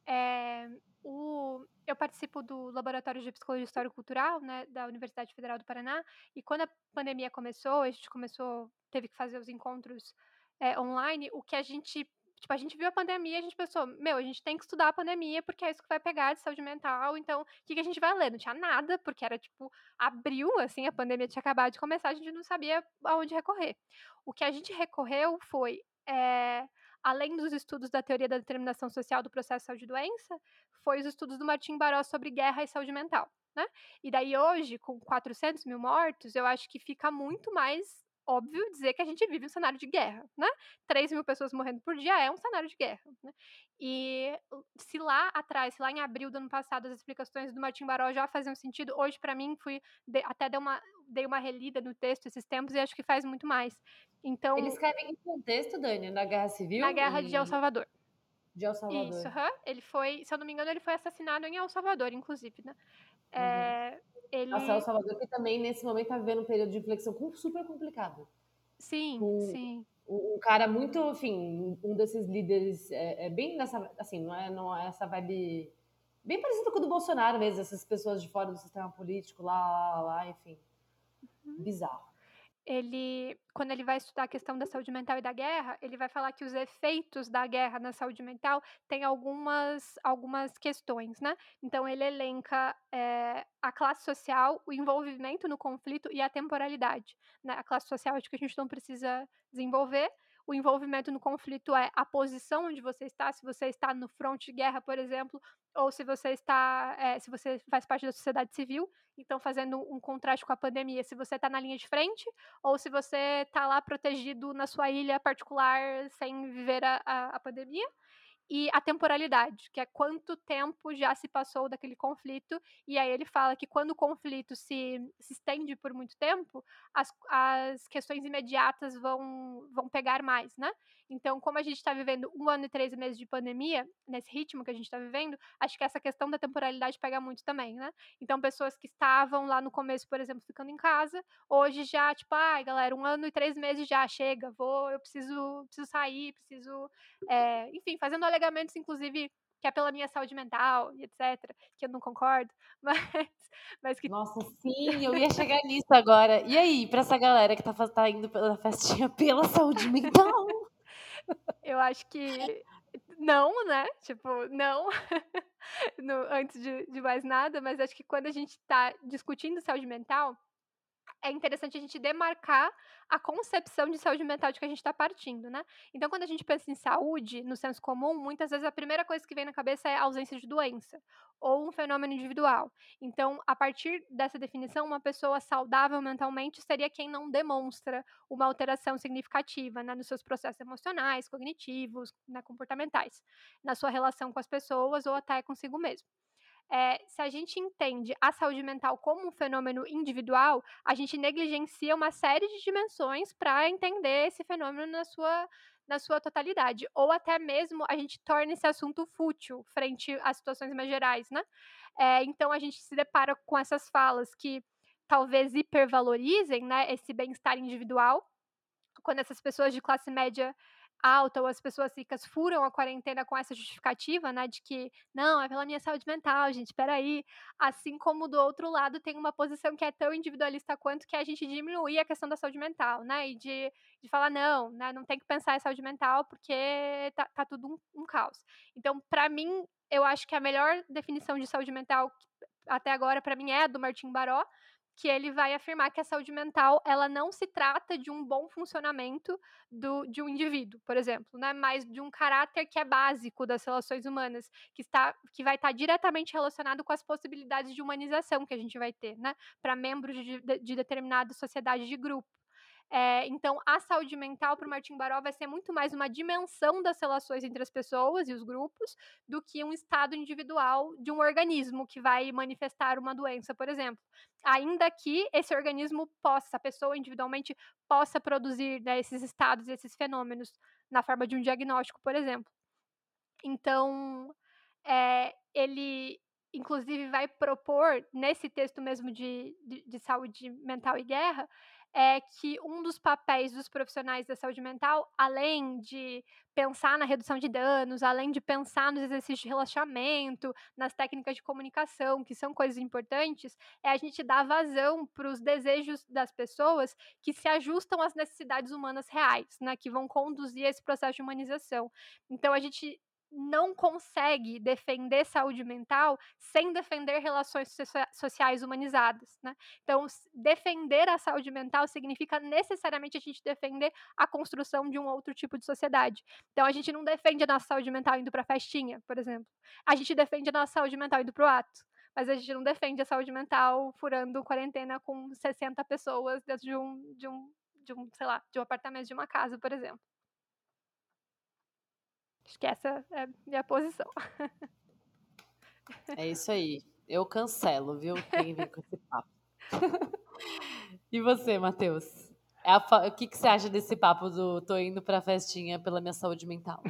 é, o, eu participo do Laboratório de Psicologia Histórico-Cultural, né, da Universidade Federal do Paraná, e quando a pandemia começou, a gente começou, teve que fazer os encontros é, online, o que a gente, tipo, a gente viu a pandemia, a gente pensou, meu, a gente tem que estudar a pandemia, porque é isso que vai pegar de saúde mental, então, o que, que a gente vai ler? Não tinha nada, porque era, tipo, abril, assim, a pandemia tinha acabado de começar, a gente não sabia aonde recorrer. O que a gente recorreu foi... É, além dos estudos da teoria da determinação social do processo de saúde e doença, foi os estudos do Martim Baró sobre guerra e saúde mental. Né? E daí hoje, com 400 mil mortos, eu acho que fica muito mais óbvio dizer que a gente vive um cenário de guerra, né? 3 mil pessoas morrendo por dia é um cenário de guerra, né? E se lá atrás, se lá em abril do ano passado, as explicações do Martim Baró já faziam sentido, hoje para mim fui de, até dei uma, dei uma relida no texto esses tempos e acho que faz muito mais. Então, Ele escreve em contexto, Dani, da Guerra Civil? Na Guerra e... de El Salvador. De El Salvador. Isso, uh -huh. ele foi, se eu não me engano, ele foi assassinado em El Salvador, inclusive, né? Uhum. É, ele... Nossa, El Salvador que também, nesse momento, tá vivendo um período de inflexão super complicado. Sim, sim. Um cara muito, enfim, um desses líderes, é, é, bem nessa, assim, não é, não é essa vibe, bem parecido com o do Bolsonaro mesmo, essas pessoas de fora do sistema político, lá, lá, lá, enfim. Uhum. Bizarro ele, quando ele vai estudar a questão da saúde mental e da guerra, ele vai falar que os efeitos da guerra na saúde mental têm algumas, algumas questões, né? Então ele elenca é, a classe social, o envolvimento no conflito e a temporalidade. Né? A classe social acho que a gente não precisa desenvolver, o envolvimento no conflito é a posição onde você está, se você está no fronte de guerra, por exemplo, ou se você está, é, se você faz parte da sociedade civil, então fazendo um contraste com a pandemia, se você está na linha de frente, ou se você está lá protegido na sua ilha particular sem viver a, a, a pandemia e a temporalidade, que é quanto tempo já se passou daquele conflito, e aí ele fala que quando o conflito se, se estende por muito tempo, as, as questões imediatas vão, vão pegar mais, né? Então, como a gente está vivendo um ano e três meses de pandemia, nesse ritmo que a gente está vivendo, acho que essa questão da temporalidade pega muito também, né? Então, pessoas que estavam lá no começo, por exemplo, ficando em casa, hoje já, tipo, ai, ah, galera, um ano e três meses já chega, vou, eu preciso, preciso sair, preciso, é, enfim, fazendo alegamentos, inclusive, que é pela minha saúde mental e etc, que eu não concordo, mas, mas que... Nossa, sim, eu ia chegar nisso agora. E aí, para essa galera que tá, tá indo pela festinha pela saúde mental? Eu acho que não, né? Tipo, não, no, antes de, de mais nada, mas acho que quando a gente está discutindo saúde mental, é interessante a gente demarcar a concepção de saúde mental de que a gente está partindo, né? Então, quando a gente pensa em saúde, no senso comum, muitas vezes a primeira coisa que vem na cabeça é a ausência de doença ou um fenômeno individual. Então, a partir dessa definição, uma pessoa saudável mentalmente seria quem não demonstra uma alteração significativa né, nos seus processos emocionais, cognitivos, né, comportamentais, na sua relação com as pessoas ou até consigo mesmo é, se a gente entende a saúde mental como um fenômeno individual, a gente negligencia uma série de dimensões para entender esse fenômeno na sua, na sua totalidade. Ou até mesmo a gente torna esse assunto fútil frente às situações mais gerais, né? É, então a gente se depara com essas falas que talvez hipervalorizem né, esse bem-estar individual, quando essas pessoas de classe média alta ou as pessoas ricas furam a quarentena com essa justificativa, né, de que não, é pela minha saúde mental, gente, peraí. Assim como do outro lado tem uma posição que é tão individualista quanto que a gente diminuir a questão da saúde mental, né, e de, de falar não, né, não tem que pensar em saúde mental porque tá, tá tudo um, um caos. Então, para mim, eu acho que a melhor definição de saúde mental até agora, para mim, é a do Martin Baró, que ele vai afirmar que a saúde mental ela não se trata de um bom funcionamento do, de um indivíduo, por exemplo, né, mas de um caráter que é básico das relações humanas, que está que vai estar diretamente relacionado com as possibilidades de humanização que a gente vai ter, né, para membros de, de, de determinada sociedade de grupo. É, então, a saúde mental para o Martin Baró vai ser muito mais uma dimensão das relações entre as pessoas e os grupos do que um estado individual de um organismo que vai manifestar uma doença, por exemplo. Ainda que esse organismo possa, essa pessoa individualmente possa produzir né, esses estados, esses fenômenos na forma de um diagnóstico, por exemplo. Então, é, ele inclusive vai propor nesse texto mesmo de, de, de saúde mental e guerra é que um dos papéis dos profissionais da saúde mental, além de pensar na redução de danos, além de pensar nos exercícios de relaxamento, nas técnicas de comunicação, que são coisas importantes, é a gente dar vazão para os desejos das pessoas que se ajustam às necessidades humanas reais, né, que vão conduzir esse processo de humanização. Então a gente não consegue defender saúde mental sem defender relações sociais humanizadas, né? Então, defender a saúde mental significa necessariamente a gente defender a construção de um outro tipo de sociedade. Então, a gente não defende a nossa saúde mental indo para festinha, por exemplo. A gente defende a nossa saúde mental indo para o ato. Mas a gente não defende a saúde mental furando quarentena com 60 pessoas dentro de um, de um, de um, sei lá, de um apartamento de uma casa, por exemplo. Acho que essa é a minha posição. É isso aí. Eu cancelo, viu? Quem vem com esse papo. e você, Matheus? É o que, que você acha desse papo do tô indo pra festinha pela minha saúde mental?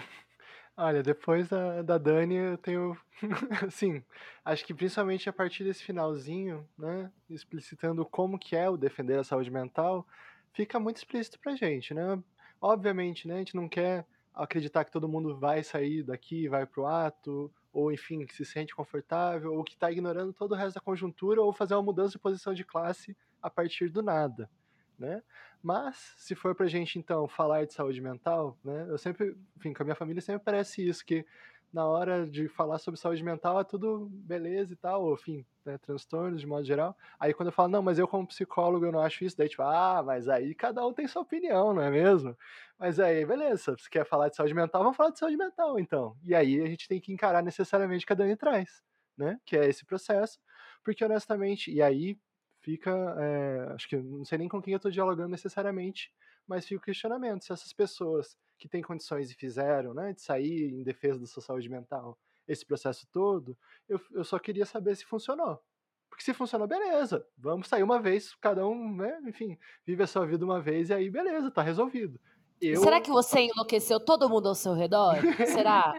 Olha, depois da, da Dani, eu tenho. assim, acho que principalmente a partir desse finalzinho, né? Explicitando como que é o defender a saúde mental, fica muito explícito pra gente, né? Obviamente, né? A gente não quer acreditar que todo mundo vai sair daqui, vai pro ato, ou enfim, que se sente confortável, ou que está ignorando todo o resto da conjuntura, ou fazer uma mudança de posição de classe a partir do nada, né? Mas, se for pra gente, então, falar de saúde mental, né? Eu sempre, enfim, com a minha família sempre parece isso, que na hora de falar sobre saúde mental é tudo beleza e tal, ou, enfim, né, transtornos de modo geral. Aí quando eu falo, não, mas eu como psicólogo eu não acho isso, daí tipo, ah, mas aí cada um tem sua opinião, não é mesmo? Mas aí, beleza, você quer falar de saúde mental, vamos falar de saúde mental, então. E aí a gente tem que encarar necessariamente cada um traz, né? Que é esse processo, porque honestamente, e aí fica, é, acho que não sei nem com quem eu estou dialogando necessariamente, mas fica o questionamento se essas pessoas que têm condições e fizeram, né, de sair em defesa da sua saúde mental, esse processo todo, eu, eu só queria saber se funcionou. Porque se funcionou, beleza, vamos sair uma vez, cada um, né, enfim, vive a sua vida uma vez e aí beleza, tá resolvido. Eu... Será que você enlouqueceu todo mundo ao seu redor? Será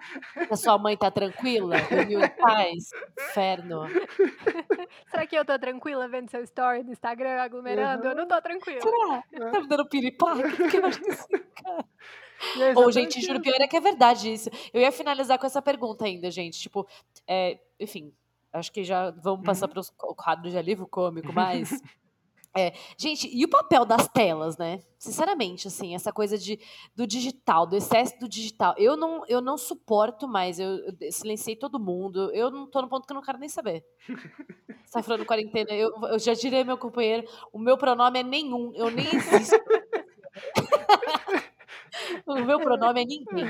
que a sua mãe tá tranquila? Dormiu em paz? Inferno. Será que eu tô tranquila vendo seu story no Instagram aglomerando? Uhum. Eu não tô tranquila. Será? É. Tá me dando piripaque? Porque eu acho que cara. É Ou, gente, juro, pior é que é verdade isso. Eu ia finalizar com essa pergunta ainda, gente. Tipo, é, enfim, acho que já vamos passar uhum. para os quadros de alívio cômico, mas é, gente, e o papel das telas, né? Sinceramente, assim, essa coisa de, do digital, do excesso do digital. Eu não, eu não suporto mais, eu, eu silenciei todo mundo, eu não tô no ponto que eu não quero nem saber. Você tá falando quarentena, eu, eu já direi meu companheiro, o meu pronome é nenhum, eu nem existo. o meu pronome é ninguém.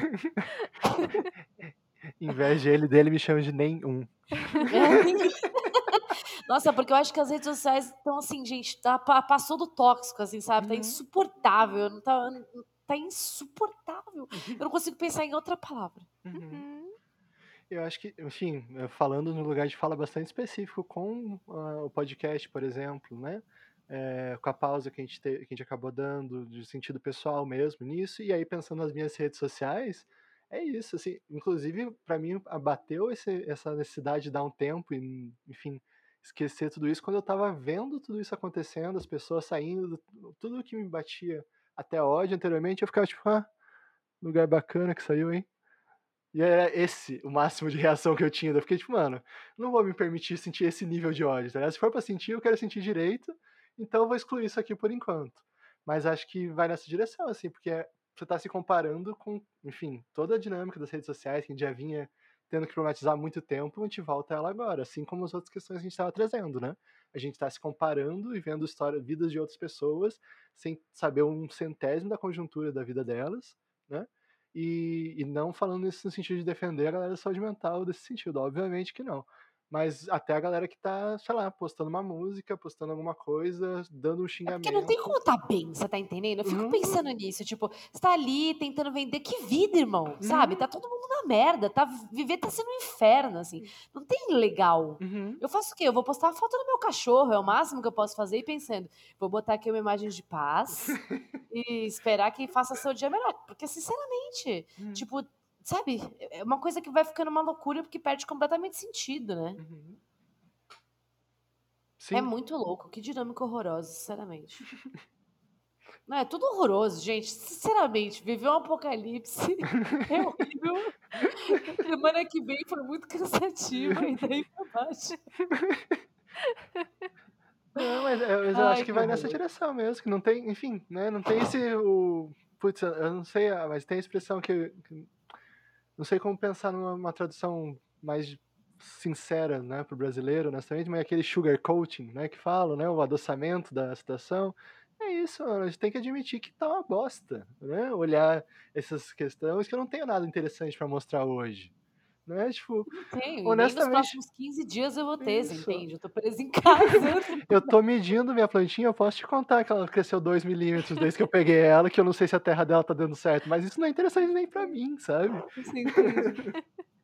Em vez de ele dele, me chama de nenhum. É, nossa, porque eu acho que as redes sociais estão assim, gente, tá, passou do tóxico, assim, sabe? Tá uhum. insuportável. Não tá, tá insuportável. Uhum. Eu não consigo pensar em outra palavra. Uhum. uhum. Eu acho que, enfim, falando no lugar de fala bastante específico com uh, o podcast, por exemplo, né? É, com a pausa que a, gente te, que a gente acabou dando, de sentido pessoal mesmo nisso, e aí pensando nas minhas redes sociais, é isso, assim, inclusive para mim abateu esse, essa necessidade de dar um tempo e, enfim, esquecer tudo isso quando eu tava vendo tudo isso acontecendo, as pessoas saindo, tudo que me batia até ódio anteriormente, eu ficava tipo, ah, lugar bacana que saiu, hein? E era esse o máximo de reação que eu tinha. Eu fiquei tipo, mano, não vou me permitir sentir esse nível de ódio, tá Se for pra sentir, eu quero sentir direito, então eu vou excluir isso aqui por enquanto. Mas acho que vai nessa direção, assim, porque você tá se comparando com, enfim, toda a dinâmica das redes sociais, que já vinha tendo que problematizar muito tempo, a gente volta a ela agora, assim como as outras questões que a gente estava trazendo, né? A gente está se comparando e vendo história, vidas de outras pessoas sem saber um centésimo da conjuntura da vida delas, né? E, e não falando isso no sentido de defender a galera da saúde mental desse sentido, obviamente que não mas até a galera que tá, sei lá, postando uma música, postando alguma coisa, dando um xingamento. É porque não tem como tá bem, você tá entendendo? Eu fico uhum. pensando nisso, tipo, você tá ali tentando vender, que vida, irmão, uhum. sabe? Tá todo mundo na merda, tá, viver tá sendo um inferno, assim, não tem legal. Uhum. Eu faço o quê? Eu vou postar uma foto do meu cachorro, é o máximo que eu posso fazer, e pensando, vou botar aqui uma imagem de paz e esperar que faça seu dia melhor, porque, sinceramente, hum. tipo, Sabe? É uma coisa que vai ficando uma loucura porque perde completamente sentido, né? Uhum. É muito louco, que dinâmica horrorosa, sinceramente. Não, é tudo horroroso, gente. Sinceramente, viver um apocalipse é horrível. Semana que vem foi muito cansativa e daí pra baixo. Não, mas, é, mas eu Ai, acho que, que vai nessa direção mesmo, que não tem, enfim, né? Não tem esse. O, putz, eu não sei, mas tem a expressão que, que não sei como pensar numa tradução mais sincera, né, para o brasileiro, honestamente, mas é aquele sugar coating, né, que fala, né, o adoçamento da situação. É isso, mano, a gente tem que admitir que tá uma bosta, né? Olhar essas questões que eu não tenho nada interessante para mostrar hoje. Né? Tipo, tenho, honestamente. nos próximos 15 dias eu vou ter, isso. entende? Eu tô preso em casa. eu tô medindo minha plantinha, eu posso te contar que ela cresceu 2 milímetros desde que eu peguei ela, que eu não sei se a terra dela tá dando certo, mas isso não é interessante nem pra mim, sabe? Sim,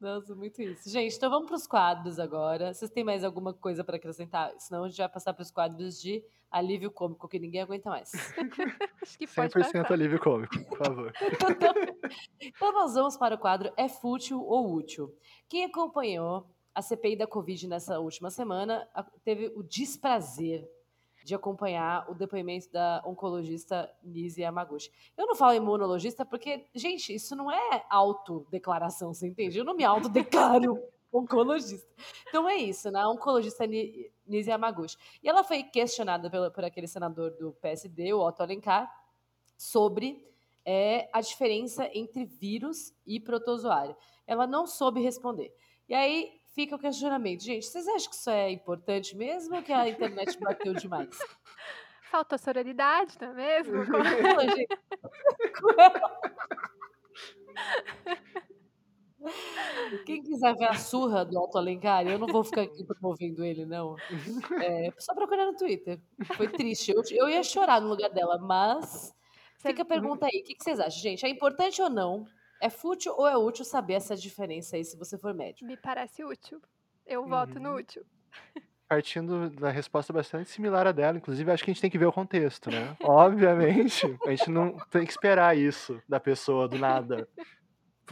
Nossa, muito isso. Gente, então vamos para os quadros agora. Vocês têm mais alguma coisa para acrentacar? Senão a gente vai passar para os quadros de alívio cômico, que ninguém aguenta mais. Acho que 100% alívio cômico, por favor. então nós vamos para o quadro É Fútil ou Útil? Quem acompanhou a CPI da Covid nessa última semana teve o desprazer de acompanhar o depoimento da oncologista Nise Yamaguchi. Eu não falo imunologista porque, gente, isso não é autodeclaração, você entende? Eu não me autodeclaro oncologista. Então é isso, né? A oncologista Nise Yamaguchi. E ela foi questionada pelo, por aquele senador do PSD, o Otto Alencar, sobre é, a diferença entre vírus e protozoário. ela não soube responder. E aí fica o questionamento. Gente, vocês acham que isso é importante mesmo ou que a internet bateu demais? Faltou sororidade, não é mesmo? Ela, gente, com ela. Quem quiser ver a surra do Alto Alencar, eu não vou ficar aqui promovendo ele, não. É, só procurar no Twitter. Foi triste. Eu, eu ia chorar no lugar dela, mas fica a pergunta aí. O que, que vocês acham, gente? É importante ou não? É fútil ou é útil saber essa diferença aí se você for médico? Me parece útil. Eu voto no Uhum. útil. Partindo da resposta bastante similar à dela, inclusive, acho que a gente tem que ver o contexto, né? Obviamente, a gente não tem que esperar isso da pessoa do nada.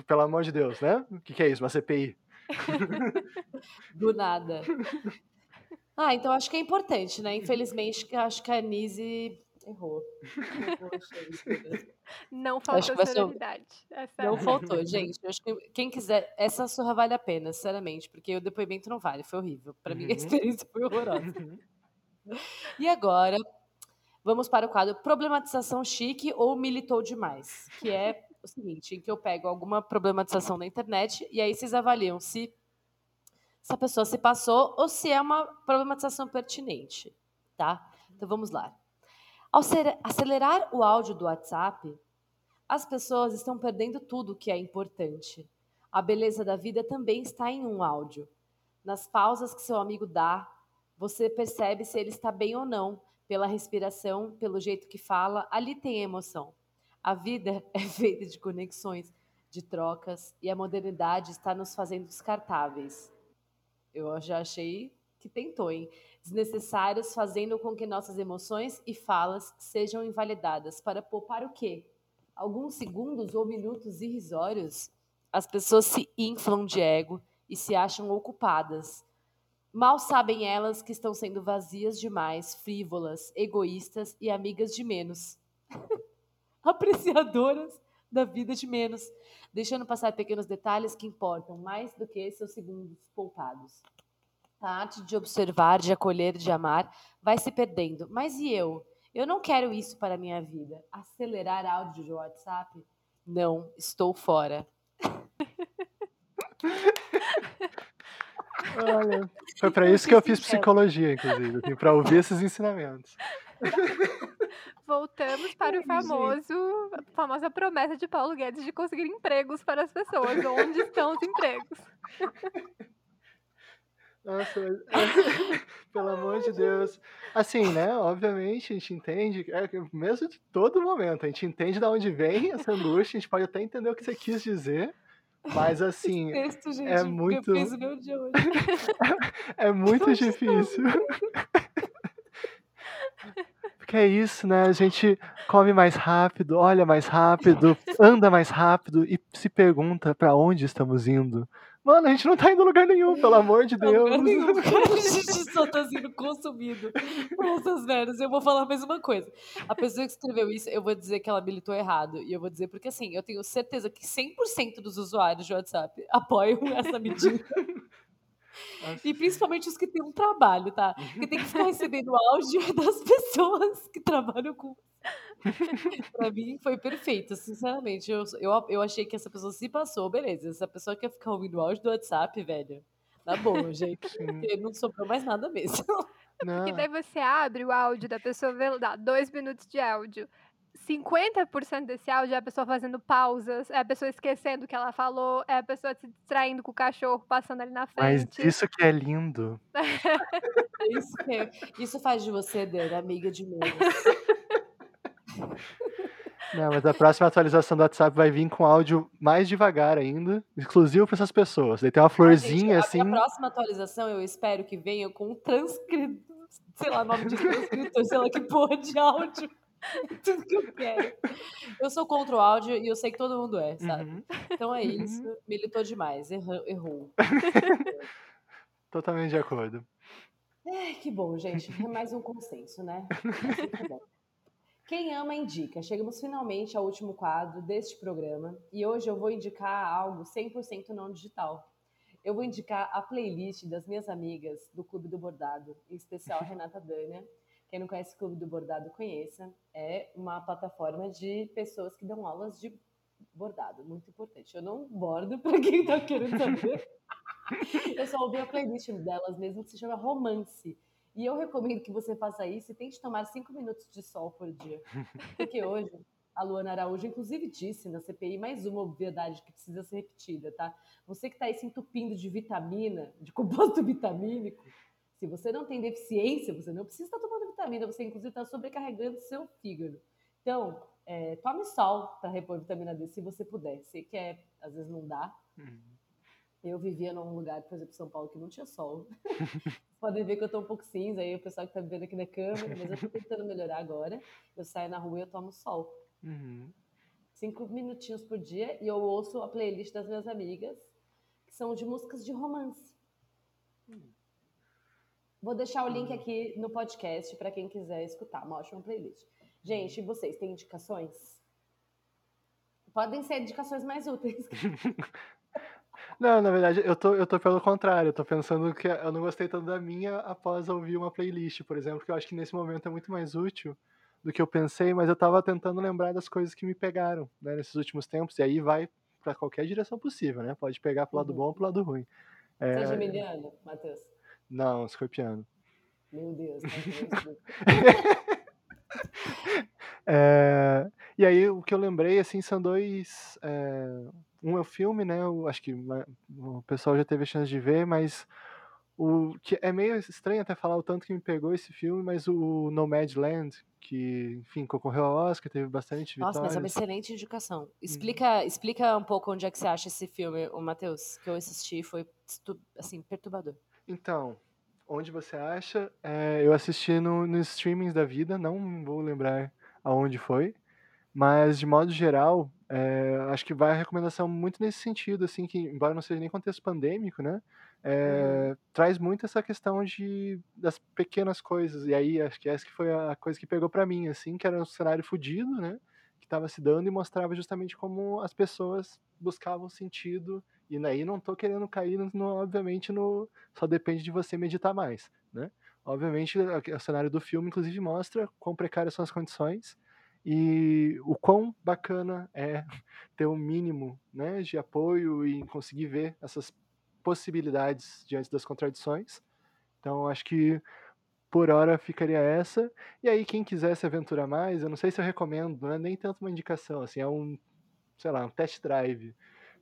Pelo amor de Deus, né? O que, que é isso? Uma CPI? Do nada. Ah, então acho que é importante, né? Infelizmente, acho que a Nise errou. Não faltou vai ser. Essa Não faltou, gente. Eu acho que quem quiser, essa surra vale a pena, sinceramente, porque o depoimento não vale, foi horrível. Pra mim, a Uhum. experiência foi horrorosa. Uhum. E agora, vamos para o quadro Problematização Chique ou Militou Demais, que é o seguinte, em que eu pego alguma problematização na internet e aí vocês avaliam se, se a pessoa se passou ou se é uma problematização pertinente, tá? Então vamos lá. Ao acelerar o áudio do WhatsApp, as pessoas estão perdendo tudo que é importante. A beleza da vida também está em um áudio. Nas pausas que seu amigo dá, você percebe se ele está bem ou não, pela respiração, pelo jeito que fala, ali tem emoção. A vida é feita de conexões, de trocas, e a modernidade está nos fazendo descartáveis. Eu já achei que tentou, hein? Desnecessários, fazendo com que nossas emoções e falas sejam invalidadas para poupar o quê? Alguns segundos ou minutos irrisórios? As pessoas se inflam de ego e se acham ocupadas. Mal sabem elas que estão sendo vazias demais, frívolas, egoístas e amigas de menos. Apreciadoras da vida de menos, deixando passar pequenos detalhes que importam mais do que seus segundos poupados. A arte de observar, de acolher, de amar vai se perdendo. Mas e eu? Eu não quero isso para a minha vida. Acelerar áudio de WhatsApp? Não, estou fora. Olha, foi Eu isso que eu fiz psicologia, inclusive, assim, pra ouvir esses ensinamentos. Voltamos para o famoso, a famosa promessa de Paulo Guedes de conseguir empregos para as pessoas. Onde estão os empregos? Nossa, mas... pelo amor de Deus. Assim, né? Obviamente, a gente entende, é, mesmo de todo momento, a gente entende de onde vem essa angústia, a gente pode até entender o que você quis dizer, mas assim, Texto, gente, é muito- é muito difícil. Porque é isso, né? A gente come mais rápido, olha mais rápido, anda mais rápido e se pergunta pra onde estamos indo. Mano, a gente não tá indo a lugar nenhum, pelo amor de Não, lugar Deus. nenhum, cara, a gente só tá sendo consumido por essas merdas. Eu vou falar a mesma coisa. A pessoa que escreveu isso, eu vou dizer que ela militou errado. E eu vou dizer porque, assim, eu tenho certeza que 100% dos usuários de WhatsApp apoiam essa medida. E principalmente os que têm um trabalho, tá? Que tem que ficar recebendo áudio das pessoas que trabalham com. pra mim foi perfeito, sinceramente. Eu, eu, eu achei que essa pessoa se passou, beleza. Essa pessoa quer ficar ouvindo áudio do WhatsApp, velho. Tá bom, gente. Porque não sobrou mais nada mesmo. Não. Que daí você abre o áudio da pessoa, vê, dá dois minutos de áudio. 50% desse áudio é a pessoa fazendo pausas, é a pessoa esquecendo o que ela falou, é a pessoa se distraindo com o cachorro passando ali na Mas frente. isso que é lindo. Isso, que é- isso faz de você, Dani, amiga de menos. Não, mas a próxima atualização do WhatsApp vai vir com áudio mais devagar ainda, exclusivo para essas pessoas. Daí tem uma florzinha Gente, assim. A próxima atualização eu espero que venha com um transcritor, sei lá, nome de transcritor, sei lá que porra de áudio. Tudo que eu quero. Eu sou contra o áudio e eu sei que todo mundo é, sabe? Uhum, Então é isso. Militou demais. Errou. errou. totalmente de acordo. Ai, que bom, gente. É mais um consenso, né? É bom. Quem ama, indica. Chegamos finalmente ao último quadro deste programa e hoje eu vou indicar algo 100% não digital. Eu vou indicar a playlist das minhas amigas do Clube do Bordado, em especial a Renata Dânia. Quem não conhece o Clube do Bordado, conheça. É uma plataforma de pessoas que dão aulas de bordado, muito importante. Eu não bordo, para quem tá querendo saber. eu só ouvi a playlist delas mesmo, que se chama Romance. E eu recomendo que você faça isso e tente tomar cinco minutos de sol por dia. Porque hoje, a Luana Araújo, inclusive, disse na CPI mais uma obviedade que precisa ser repetida, tá? Você que está aí se entupindo de vitamina, de composto vitamínico, se você não tem deficiência, você não precisa estar tomando vitamina, você inclusive está sobrecarregando seu fígado. Então, é, tome sol para repor vitamina D se você puder. Sei que é, às vezes não dá. Uhum. Eu vivia num lugar, por exemplo, São Paulo, que não tinha sol. podem ver que eu estou um pouco cinza aí, o pessoal que está me vendo aqui na câmera, mas eu estou tentando melhorar agora. Eu saio na rua e eu tomo sol. Uhum. Cinco minutinhos por dia e eu ouço a playlist das minhas amigas, que são de músicas de romance. Uhum. Vou deixar o link aqui no podcast para quem quiser escutar. Uma ótima playlist. Gente, vocês têm indicações? Podem ser indicações mais úteis. Não, na verdade, eu tô, eu tô pelo contrário. Eu tô pensando que eu não gostei tanto da minha após ouvir uma playlist, por exemplo, que eu acho que nesse momento é muito mais útil do que eu pensei, mas eu tava tentando lembrar das coisas que me pegaram né, nesses últimos tempos, e aí vai para qualquer direção possível, né? Pode pegar pro lado uhum. bom ou pro lado ruim. É... Você é geminiano, Matheus? Não, escorpiano. Meu Deus, é, e aí o que eu lembrei assim são dois é, um é o filme, né? Eu acho que o pessoal já teve a chance de ver, mas o que é meio estranho até falar o tanto que me pegou esse filme, mas o Nomadland, que, enfim, concorreu ao Oscar, teve bastante Nossa, mas é uma excelente indicação. Uhum. Explica, explica um pouco onde é que você acha esse filme, o Matheus, que eu assisti, foi assim, perturbador. Então, onde você acha? É, eu assisti no, nos streamings da vida, não vou lembrar aonde foi, mas de modo geral, é, acho que vai a recomendação muito nesse sentido, assim, que embora não seja nem contexto pandêmico, né? É, uhum. Traz muito essa questão de das pequenas coisas. E aí acho que essa que foi a coisa que pegou para mim, assim, que era um cenário fodido, né? Que estava se dando e mostrava justamente como as pessoas buscavam sentido. E aí não tô querendo cair, no, obviamente, no só depende de você meditar mais, né? Obviamente, o cenário do filme, inclusive, mostra quão precárias são as condições e o quão bacana é ter um mínimo né, de apoio e conseguir ver essas possibilidades diante das contradições. Então, acho que por hora ficaria essa. E aí, quem quiser se aventurar mais, eu não sei se eu recomendo, não é nem tanto uma indicação, assim, é um, sei lá, um test drive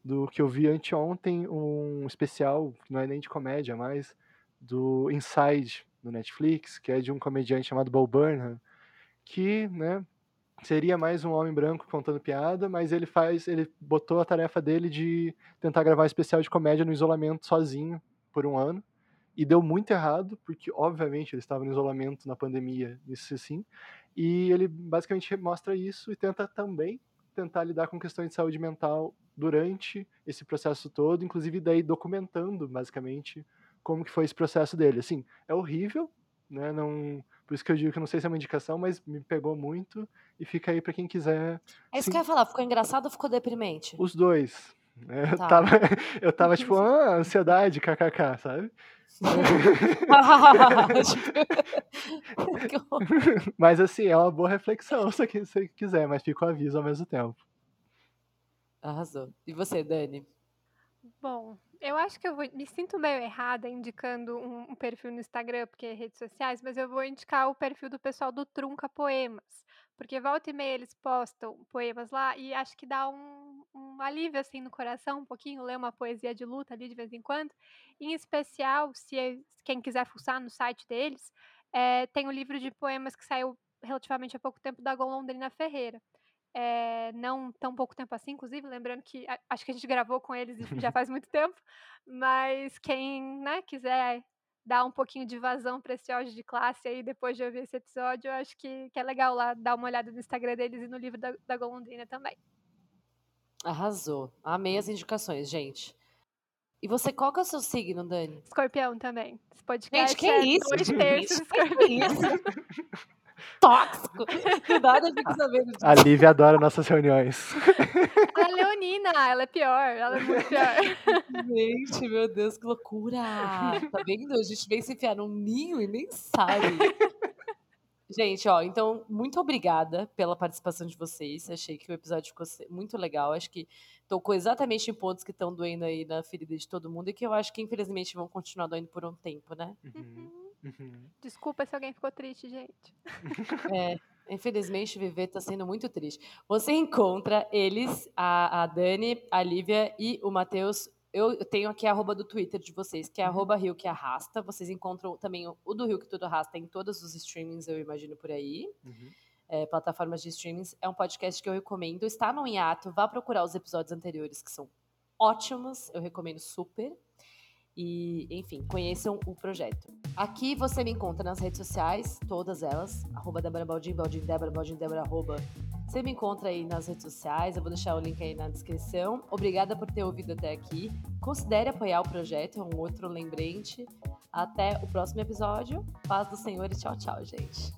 do que eu vi anteontem, um especial, que não é nem de comédia, mas do Inside, no Netflix, que é de um comediante chamado Bo Burnham, que, né, seria mais um homem branco contando piada, mas ele faz, ele botou a tarefa dele de tentar gravar um especial de comédia no isolamento sozinho por um ano e deu muito errado, porque obviamente ele estava no isolamento na pandemia, isso sim, e ele basicamente mostra isso e tenta também tentar lidar com questões de saúde mental durante esse processo todo, inclusive daí documentando basicamente como que foi esse processo dele. Assim, é horrível, né? Não por isso que eu digo que não sei se é uma indicação, mas me pegou muito e fica aí para quem quiser. É isso Sim. que eu ia falar, ficou engraçado ou ficou deprimente? Os dois. Né? Eu, tá. tava, eu tava tipo, ah, ansiedade, kkk, sabe? mas assim, é uma boa reflexão se você quiser, mas fica o aviso ao mesmo tempo. Arrasou. E você, Dani? Bom, eu acho que eu vou, me sinto meio errada indicando um, um, perfil no Instagram, porque é redes sociais, mas eu vou indicar o perfil do pessoal do Trunca Poemas. Porque volta e meia eles postam poemas lá e acho que dá um, um alívio assim no coração, um pouquinho, ler uma poesia de luta ali de vez em quando. Em especial, se é, quem quiser fuçar no site deles, é, tem o um livro de poemas que saiu relativamente há pouco tempo da Golondrina Ferreira é, não tão pouco tempo assim, inclusive, lembrando que a, acho que a gente gravou com eles já faz muito tempo, mas quem né, quiser dar um pouquinho de vazão para esse áudio de classe aí depois de ouvir esse episódio, eu acho que, que é legal lá dar uma olhada no Instagram deles e no livro da, da Golondrina também. Arrasou. Amei as indicações, gente. E você, qual que é o seu signo, Dani? Escorpião também. Esse podcast gente, que é isso? Dois terços escorpião. Tóxico. Do nada eu fico sabendo disso. A Lívia adora nossas reuniões. É leonina, ela é pior, ela é muito pior. Gente, meu Deus, que loucura. Tá vendo? A gente vem se enfiar num ninho e nem sabe. Gente, ó, então, muito obrigada pela participação de vocês. Achei que o episódio ficou muito legal. Acho que tocou exatamente em pontos que estão doendo aí na ferida de todo mundo e que eu acho que, infelizmente, vão continuar doendo por um tempo, né? Uhum. Uhum. Desculpa se alguém ficou triste, gente. É, infelizmente, viver tá sendo muito triste. Você encontra eles, a, a Dani, a Lívia e o Matheus eu tenho aqui a arroba do Twitter de vocês, que é uhum. arroba Rio que Arrasta. Vocês encontram também o do Rio que Tudo Arrasta em todos os streamings, eu imagino, por aí. Uhum. É, plataformas de streamings. É um podcast que eu recomendo. Está no hiato, vá procurar os episódios anteriores, que são ótimos. Eu recomendo super. E, enfim, conheçam o projeto. Aqui você me encontra nas redes sociais, todas elas, arroba Débora Baldin, Baldin Débora, Baldin Débora, arroba você me encontra aí nas redes sociais, eu vou deixar o link aí na descrição. Obrigada por ter ouvido até aqui. Considere apoiar o projeto, é um outro lembrete. Até o próximo episódio. Paz do Senhor e tchau, tchau, gente.